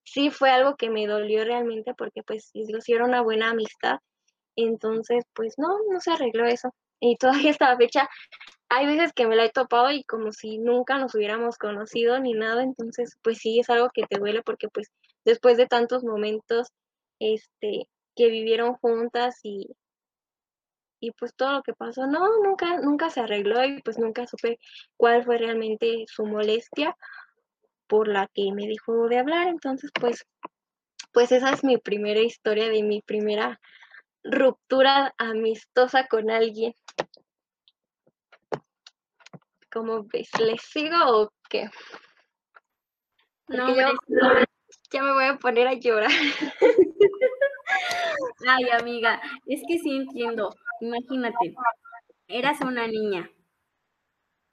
B: sí fue algo que me dolió realmente porque pues sí era una buena amistad, entonces pues no, no se arregló eso, y todavía esta fecha hay veces que me la he topado y como si nunca nos hubiéramos conocido ni nada, entonces pues sí es algo que te duele porque pues después de tantos momentos este que vivieron juntas y y pues todo lo que pasó, no, nunca nunca se arregló y pues nunca supe cuál fue realmente su molestia por la que me dejó de hablar, entonces pues pues esa es mi primera historia de mi primera ruptura amistosa con alguien. ¿Cómo ves? ¿Le sigo o qué?
A: No,
B: yo ya me voy a poner a llorar.
A: Ay, amiga, es que sí entiendo. Imagínate, eras una niña.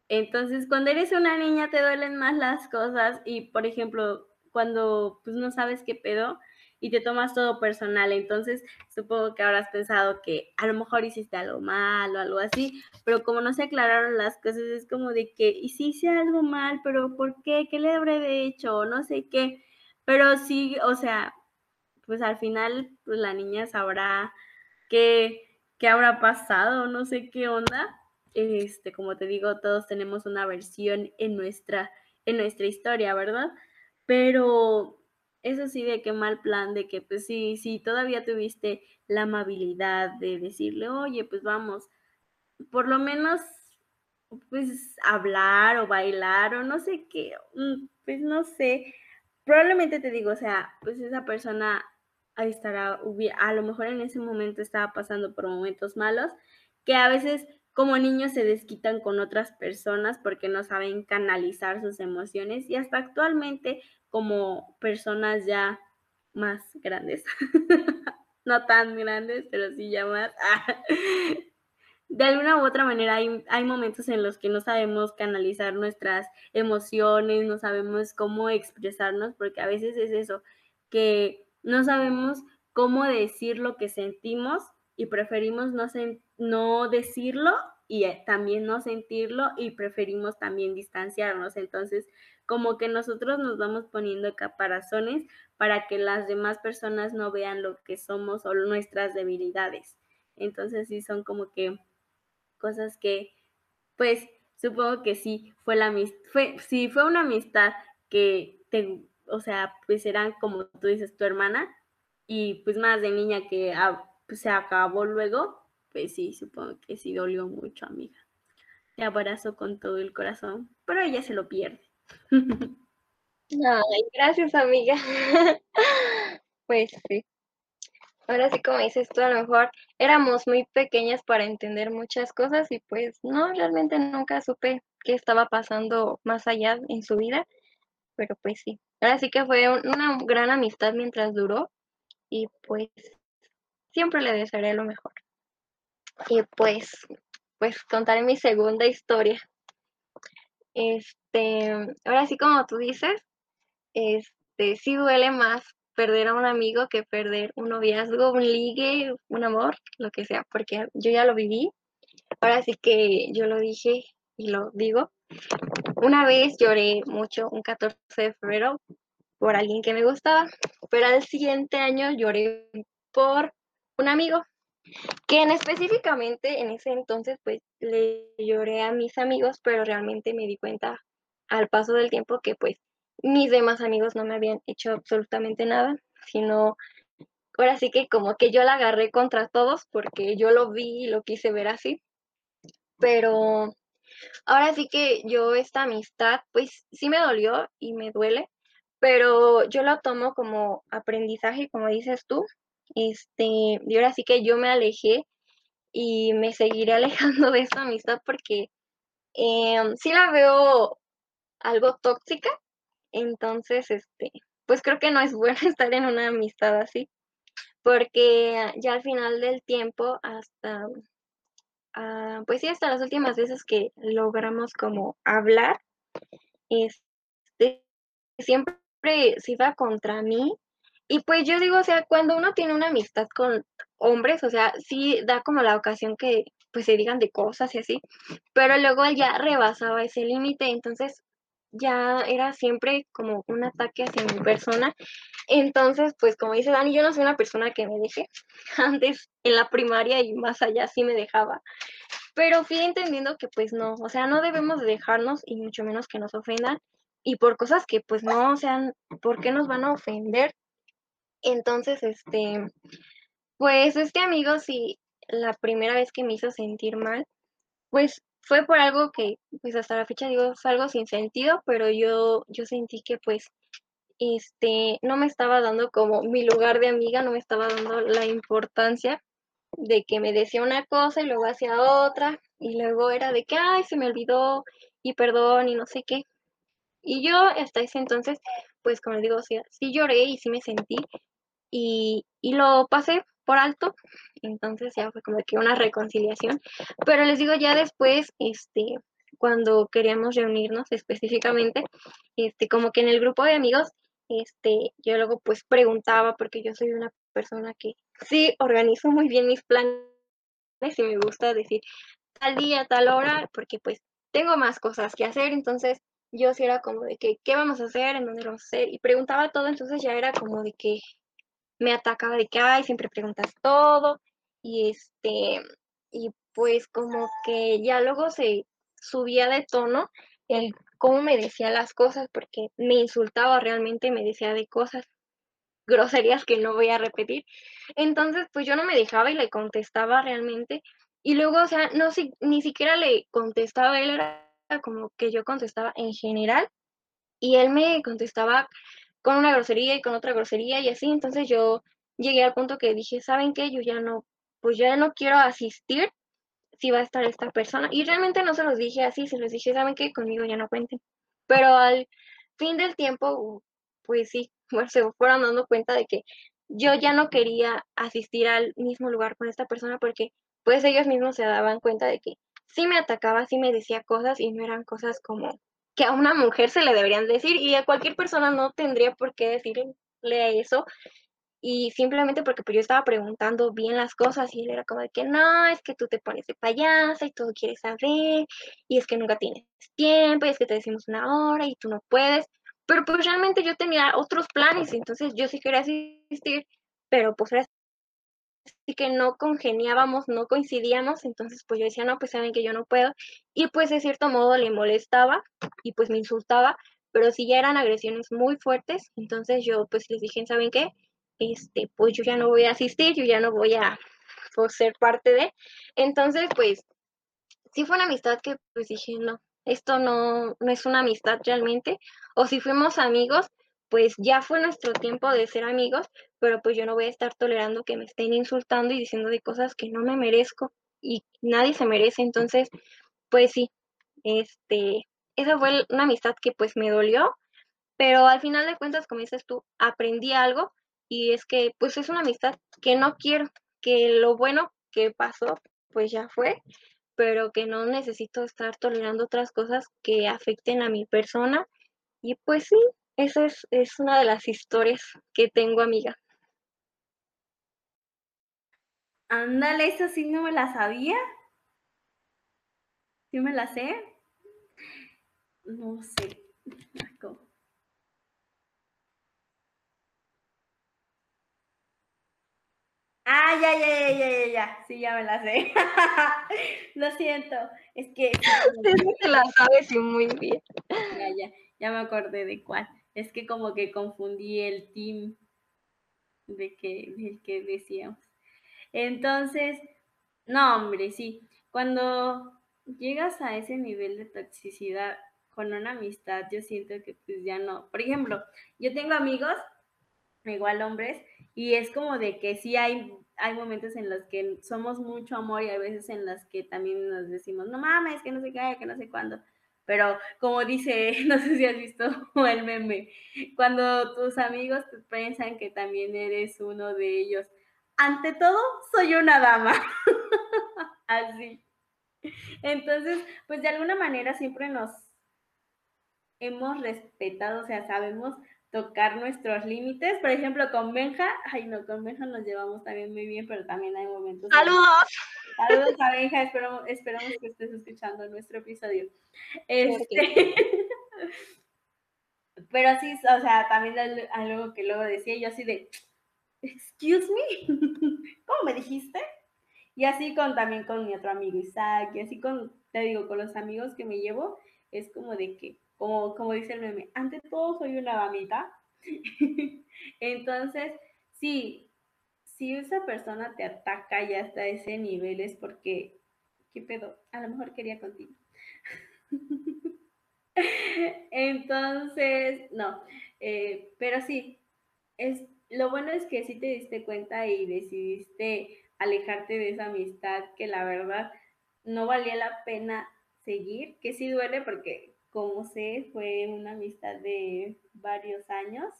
A: Entonces, cuando eres una niña te duelen más las cosas y, por ejemplo, cuando pues no sabes qué pedo y te tomas todo personal, entonces supongo que habrás pensado que a lo mejor hiciste algo mal o algo así, pero como no se aclararon las cosas es como de que, y si hice algo mal, pero ¿por qué? ¿Qué le habré hecho? No sé qué. Pero sí, o sea, pues al final pues la niña sabrá qué, qué habrá pasado, no sé qué onda. Este, como te digo, todos tenemos una versión en nuestra, en nuestra historia, ¿verdad? Pero eso sí, de qué mal plan, de que pues sí, sí, todavía tuviste la amabilidad de decirle, oye, pues vamos, por lo menos, pues hablar o bailar o no sé qué, mm, pues no sé, probablemente te digo, o sea, pues esa persona estará, a lo mejor en ese momento estaba pasando por momentos malos, que a veces como niños se desquitan con otras personas porque no saben canalizar sus emociones y hasta actualmente como personas ya más grandes, no tan grandes, pero sí ya más, de alguna u otra manera hay, hay, momentos en los que no sabemos canalizar nuestras emociones, no sabemos cómo expresarnos, porque a veces es eso, que no sabemos cómo decir lo que sentimos y preferimos no, no decirlo y eh, también no sentirlo y preferimos también distanciarnos. Entonces, como que nosotros nos vamos poniendo caparazones para que las demás personas no vean lo que somos o nuestras debilidades. Entonces, sí son como que cosas que, pues, supongo que sí fue la fue, sí fue una amistad que te o sea, pues eran como tú dices, tu hermana, y pues más de niña que pues, se acabó luego, pues sí, supongo que sí dolió mucho, amiga. Te abrazo con todo el corazón, pero ella se lo pierde.
B: Ay, gracias, amiga. pues sí. Ahora sí, como dices tú, a lo mejor éramos muy pequeñas para entender muchas cosas y pues no, realmente nunca supe qué estaba pasando más allá en su vida, pero pues sí. Ahora sí que fue una gran amistad mientras duró y pues siempre le desearé lo mejor. Y pues, pues contaré mi segunda historia. Este, ahora sí como tú dices, este, sí duele más perder a un amigo que perder un noviazgo, un ligue, un amor, lo que sea, porque yo ya lo viví. Ahora sí que yo lo dije y lo digo. Una vez lloré mucho, un 14 de febrero, por alguien que me gustaba, pero al siguiente año lloré por un amigo, que en específicamente en ese entonces pues le lloré a mis amigos, pero realmente me di cuenta al paso del tiempo que pues mis demás amigos no me habían hecho absolutamente nada, sino ahora sí que como que yo la agarré contra todos porque yo lo vi y lo quise ver así, pero ahora sí que yo esta amistad pues sí me dolió y me duele, pero yo lo tomo como aprendizaje, como dices tú, este, y ahora sí que yo me alejé y me seguiré alejando de esta amistad porque eh, sí la veo algo tóxica, entonces, este, pues creo que no es bueno estar en una amistad así, porque ya al final del tiempo, hasta, ah, pues sí, hasta las últimas veces que logramos como hablar, este, siempre se iba contra mí. Y pues yo digo, o sea, cuando uno tiene una amistad con hombres, o sea, sí da como la ocasión que pues se digan de cosas y así, pero luego ya rebasaba ese límite, entonces ya era siempre como un ataque hacia mi persona. Entonces, pues como dice Dani, yo no soy una persona que me deje. Antes en la primaria y más allá sí me dejaba. Pero fui entendiendo que pues no, o sea, no debemos de dejarnos y mucho menos que nos ofendan y por cosas que pues no, o sea, ¿por qué nos van a ofender? Entonces, este, pues este amigo sí, la primera vez que me hizo sentir mal, pues fue por algo que, pues hasta la fecha digo, fue algo sin sentido, pero yo, yo sentí que pues, este, no me estaba dando como mi lugar de amiga, no me estaba dando la importancia de que me decía una cosa y luego hacía otra, y luego era de que, ay, se me olvidó, y perdón, y no sé qué. Y yo hasta ese entonces, pues como digo, sí, sí lloré y sí me sentí, y, y lo pasé por alto, entonces ya fue como que una reconciliación, pero les digo ya después, este, cuando queríamos reunirnos específicamente, este, como que en el grupo de amigos, este, yo luego pues preguntaba, porque yo soy una persona que sí organizo muy bien mis planes y me gusta decir tal día, tal hora, porque pues tengo más cosas que hacer, entonces yo sí era como de que, ¿qué vamos a hacer? ¿En dónde vamos a hacer? Y preguntaba todo, entonces ya era como de que me atacaba de que, ay, siempre preguntas todo, y este, y pues como que ya luego se subía de tono el cómo me decía las cosas, porque me insultaba realmente, me decía de cosas groserías que no voy a repetir. Entonces, pues yo no me dejaba y le contestaba realmente. Y luego, o sea, no si, ni siquiera le contestaba, él era como que yo contestaba en general y él me contestaba con una grosería y con otra grosería y así. Entonces yo llegué al punto que dije, ¿saben qué? Yo ya no, pues ya no quiero asistir si va a estar esta persona. Y realmente no se los dije así, se los dije, ¿saben qué? Conmigo ya no cuenten. Pero al fin del tiempo, pues sí, bueno, se fueron dando cuenta de que yo ya no quería asistir al mismo lugar con esta persona porque pues ellos mismos se daban cuenta de que sí me atacaba, sí me decía cosas y no eran cosas como que a una mujer se le deberían decir y a cualquier persona no tendría por qué decirle eso y simplemente porque pues yo estaba preguntando bien las cosas y él era como de que no, es que tú te pones de payasa y todo quieres saber y es que nunca tienes tiempo y es que te decimos una hora y tú no puedes, pero pues realmente yo tenía otros planes, entonces yo sí quería asistir, pero pues era así que no congeniábamos, no coincidíamos, entonces pues yo decía, no, pues saben que yo no puedo, y pues de cierto modo le molestaba y pues me insultaba, pero si ya eran agresiones muy fuertes, entonces yo pues les dije, ¿saben qué? Este, pues yo ya no voy a asistir, yo ya no voy a pues, ser parte de, entonces pues sí fue una amistad que pues dije, no, esto no, no es una amistad realmente, o si fuimos amigos, pues ya fue nuestro tiempo de ser amigos, pero pues yo no voy a estar tolerando que me estén insultando y diciendo de cosas que no me merezco y nadie se merece. Entonces, pues sí, este, esa fue una amistad que pues me dolió, pero al final de cuentas, como dices tú, aprendí algo y es que pues es una amistad que no quiero, que lo bueno que pasó pues ya fue, pero que no necesito estar tolerando otras cosas que afecten a mi persona. Y pues sí, esa es, es una de las historias que tengo, amiga.
A: Ándale, eso sí no me la sabía. ¿Sí me la sé? No sé. Ah, ya, ya, ya, ya, ya, ya. Sí, ya me la sé. Lo siento. Es que.
B: te la sabes muy bien.
A: Ya, ya, ya me acordé de cuál. Es que como que confundí el team de que, del que decíamos. Entonces, no, hombre, sí. Cuando llegas a ese nivel de toxicidad con una amistad, yo siento que pues ya no. Por ejemplo, yo tengo amigos, igual hombres, y es como de que sí hay, hay momentos en los que somos mucho amor y hay veces en las que también nos decimos, no mames, que no sé qué, que no sé cuándo. Pero como dice, no sé si has visto el meme, cuando tus amigos te piensan que también eres uno de ellos, ante todo, soy una dama. Así. Entonces, pues de alguna manera siempre nos hemos respetado, o sea, sabemos tocar nuestros límites. Por ejemplo, con Benja, ay no, con Benja nos llevamos también muy bien, pero también hay momentos.
B: ¡Saludos!
A: Saludos a Benja, esperamos, esperamos que estés escuchando nuestro episodio. Este... pero sí, o sea, también algo que luego decía yo así de, excuse me, ¿cómo me dijiste? Y así con también con mi otro amigo Isaac, y así con, te digo, con los amigos que me llevo, es como de que, como, como dice el meme, ante todo soy una damita. Entonces, sí, si esa persona te ataca ya hasta ese nivel es porque, ¿qué pedo? A lo mejor quería contigo. Entonces, no, eh, pero sí, es, lo bueno es que sí te diste cuenta y decidiste alejarte de esa amistad que la verdad no valía la pena seguir, que sí duele porque como sé fue una amistad de varios años,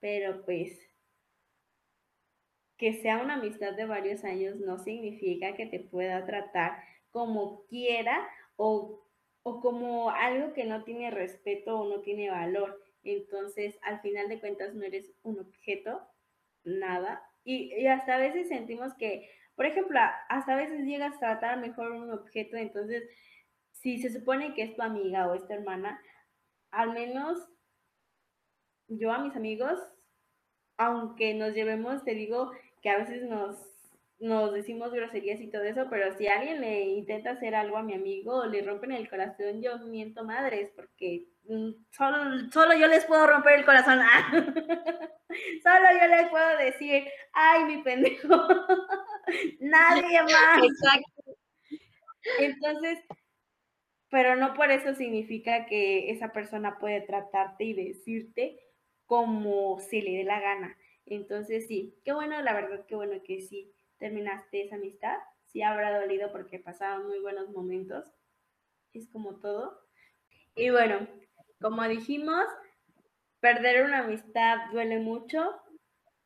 A: pero pues que sea una amistad de varios años no significa que te pueda tratar como quiera o, o como algo que no tiene respeto o no tiene valor. Entonces, al final de cuentas, no eres un objeto, nada, y, hasta a veces sentimos que, por ejemplo, hasta a veces llegas a tratar mejor un objeto, entonces, si se supone que es tu amiga o es tu hermana, al menos yo a mis amigos, aunque nos llevemos, te digo que a veces nos nos decimos groserías y todo eso, pero si alguien le intenta hacer algo a mi amigo o le rompen el corazón, yo miento madres, porque mm, solo, solo yo les puedo romper el corazón. solo yo les puedo decir, ay, mi pendejo. Nadie más. Exacto. Entonces, pero no por eso significa que esa persona puede tratarte y decirte como se le dé la gana. Entonces, sí, qué bueno, la verdad, qué bueno que sí terminaste esa amistad. Sí habrá dolido porque pasaban muy buenos momentos. Es como todo. Y bueno, como dijimos, perder una amistad duele mucho,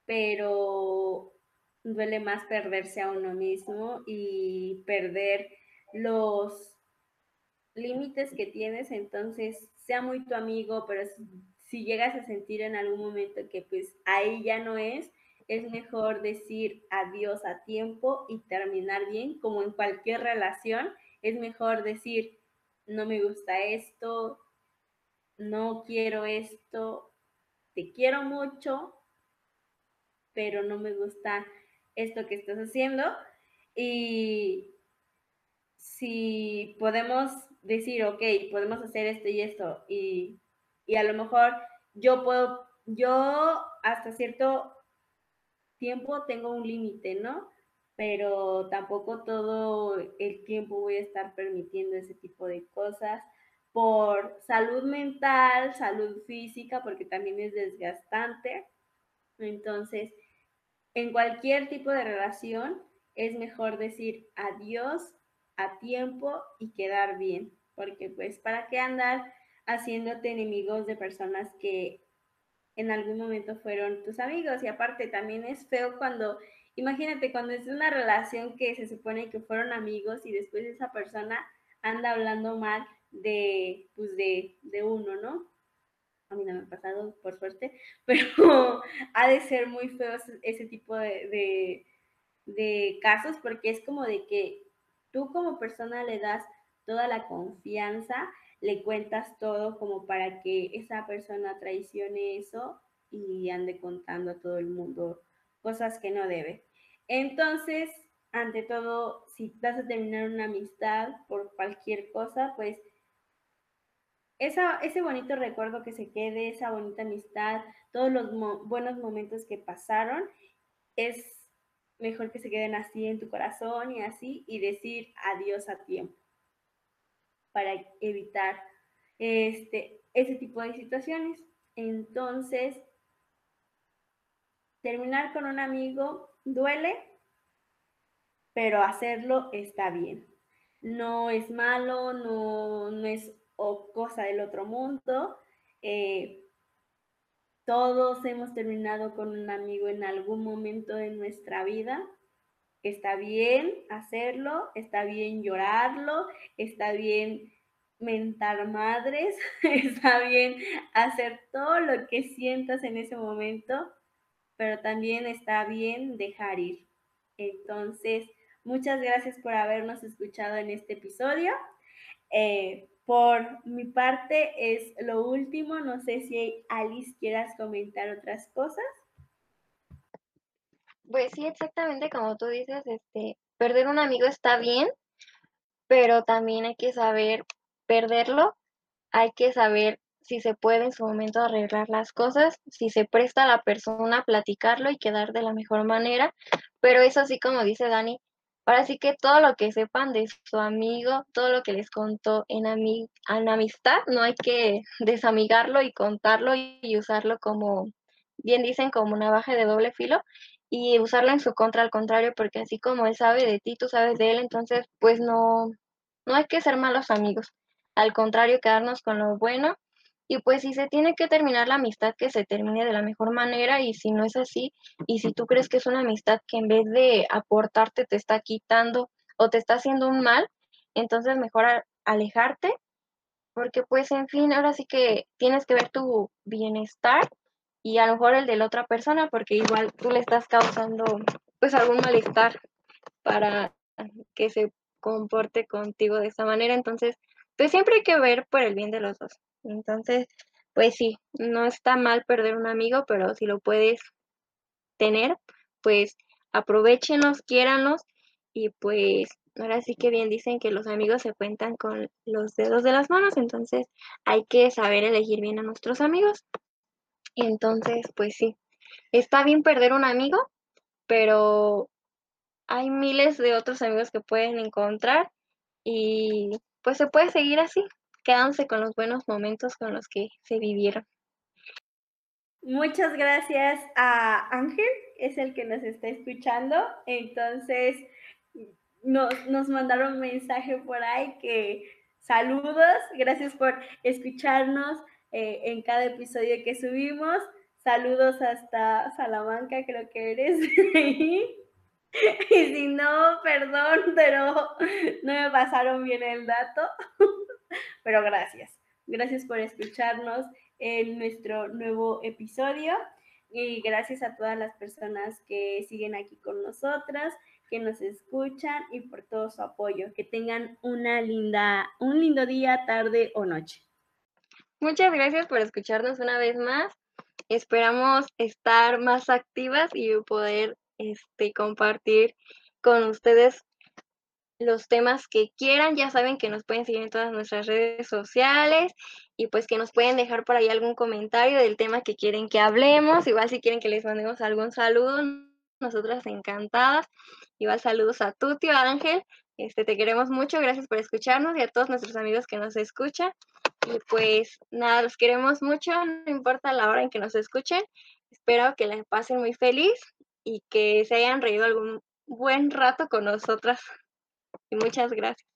A: pero duele más perderse a uno mismo y perder los límites que tienes, entonces sea muy tu amigo, pero si llegas a sentir en algún momento que pues ahí ya no es, es mejor decir adiós a tiempo y terminar bien, como en cualquier relación, es mejor decir, no me gusta esto, no quiero esto, te quiero mucho, pero no me gusta esto que estás haciendo. Y si podemos decir, ok, podemos hacer esto y esto, y, y a lo mejor yo puedo, yo hasta cierto tiempo tengo un límite, ¿no? Pero tampoco todo el tiempo voy a estar permitiendo ese tipo de cosas por salud mental, salud física, porque también es desgastante. Entonces, en cualquier tipo de relación es mejor decir adiós a tiempo y quedar bien, porque pues para qué andar haciéndote enemigos de personas que en algún momento fueron tus amigos. Y aparte también es feo cuando, imagínate, cuando es una relación que se supone que fueron amigos y después esa persona anda hablando mal de, pues de, de uno, ¿no? A mí no me ha pasado, por suerte, pero ha de ser muy feo ese tipo de, de, de casos porque es como de que tú como persona le das toda la confianza le cuentas todo como para que esa persona traicione eso y ande contando a todo el mundo cosas que no debe. Entonces, ante todo, si vas a terminar una amistad por cualquier cosa, pues esa, ese bonito recuerdo que se quede, esa bonita amistad, todos los buenos momentos que pasaron, es mejor que se queden así en tu corazón y así y decir adiós a tiempo para evitar este, ese tipo de situaciones. Entonces, terminar con un amigo duele, pero hacerlo está bien. No es malo, no, no es cosa del otro mundo. Eh, todos hemos terminado con un amigo en algún momento de nuestra vida. Está bien hacerlo, está bien llorarlo, está bien mentar madres, está bien hacer todo lo que sientas en ese momento, pero también está bien dejar ir. Entonces, muchas gracias por habernos escuchado en este episodio. Eh, por mi parte es lo último. No sé si Alice quieras comentar otras cosas.
B: Pues sí, exactamente como tú dices, este, perder un amigo está bien, pero también hay que saber perderlo, hay que saber si se puede en su momento arreglar las cosas, si se presta a la persona a platicarlo y quedar de la mejor manera, pero eso sí, como dice Dani, ahora sí que todo lo que sepan de su amigo, todo lo que les contó en, en amistad, no hay que desamigarlo y contarlo y usarlo como, bien dicen, como una baja de doble filo y usarlo en su contra, al contrario, porque así como él sabe de ti, tú sabes de él, entonces pues no, no hay que ser malos amigos, al contrario, quedarnos con lo bueno y pues si se tiene que terminar la amistad, que se termine de la mejor manera y si no es así, y si tú crees que es una amistad que en vez de aportarte te está quitando o te está haciendo un mal, entonces mejor alejarte, porque pues en fin, ahora sí que tienes que ver tu bienestar y a lo mejor el de la otra persona, porque igual tú le estás causando pues algún malestar para que se comporte contigo de esa manera, entonces pues siempre hay que ver por el bien de los dos. Entonces, pues sí, no está mal perder un amigo, pero si lo puedes tener, pues aprovechenos, quiéranos y pues ahora sí que bien dicen que los amigos se cuentan con los dedos de las manos, entonces hay que saber elegir bien a nuestros amigos. Entonces, pues sí, está bien perder un amigo, pero hay miles de otros amigos que pueden encontrar y pues se puede seguir así quedándose con los buenos momentos con los que se vivieron.
A: Muchas gracias a Ángel, es el que nos está escuchando. Entonces, nos, nos mandaron un mensaje por ahí que saludos, gracias por escucharnos eh, en cada episodio que subimos. Saludos hasta Salamanca, creo que eres. y si no, perdón, pero no me pasaron bien el dato. Pero gracias. Gracias por escucharnos en nuestro nuevo episodio y gracias a todas las personas que siguen aquí con nosotras, que nos escuchan y por todo su apoyo. Que tengan una linda, un lindo día, tarde o noche.
B: Muchas gracias por escucharnos una vez más. Esperamos estar más activas y poder este, compartir con ustedes los temas que quieran. Ya saben que nos pueden seguir en todas nuestras redes sociales y pues que nos pueden dejar por ahí algún comentario del tema que quieren que hablemos. Igual si quieren que les mandemos algún saludo, nosotras encantadas. Igual saludos a tu tío Ángel. Este, te queremos mucho, gracias por escucharnos y a todos nuestros amigos que nos escuchan. Y pues nada, los queremos mucho, no importa la hora en que nos escuchen. Espero que les pasen muy feliz y que se hayan reído algún buen rato con nosotras y muchas gracias.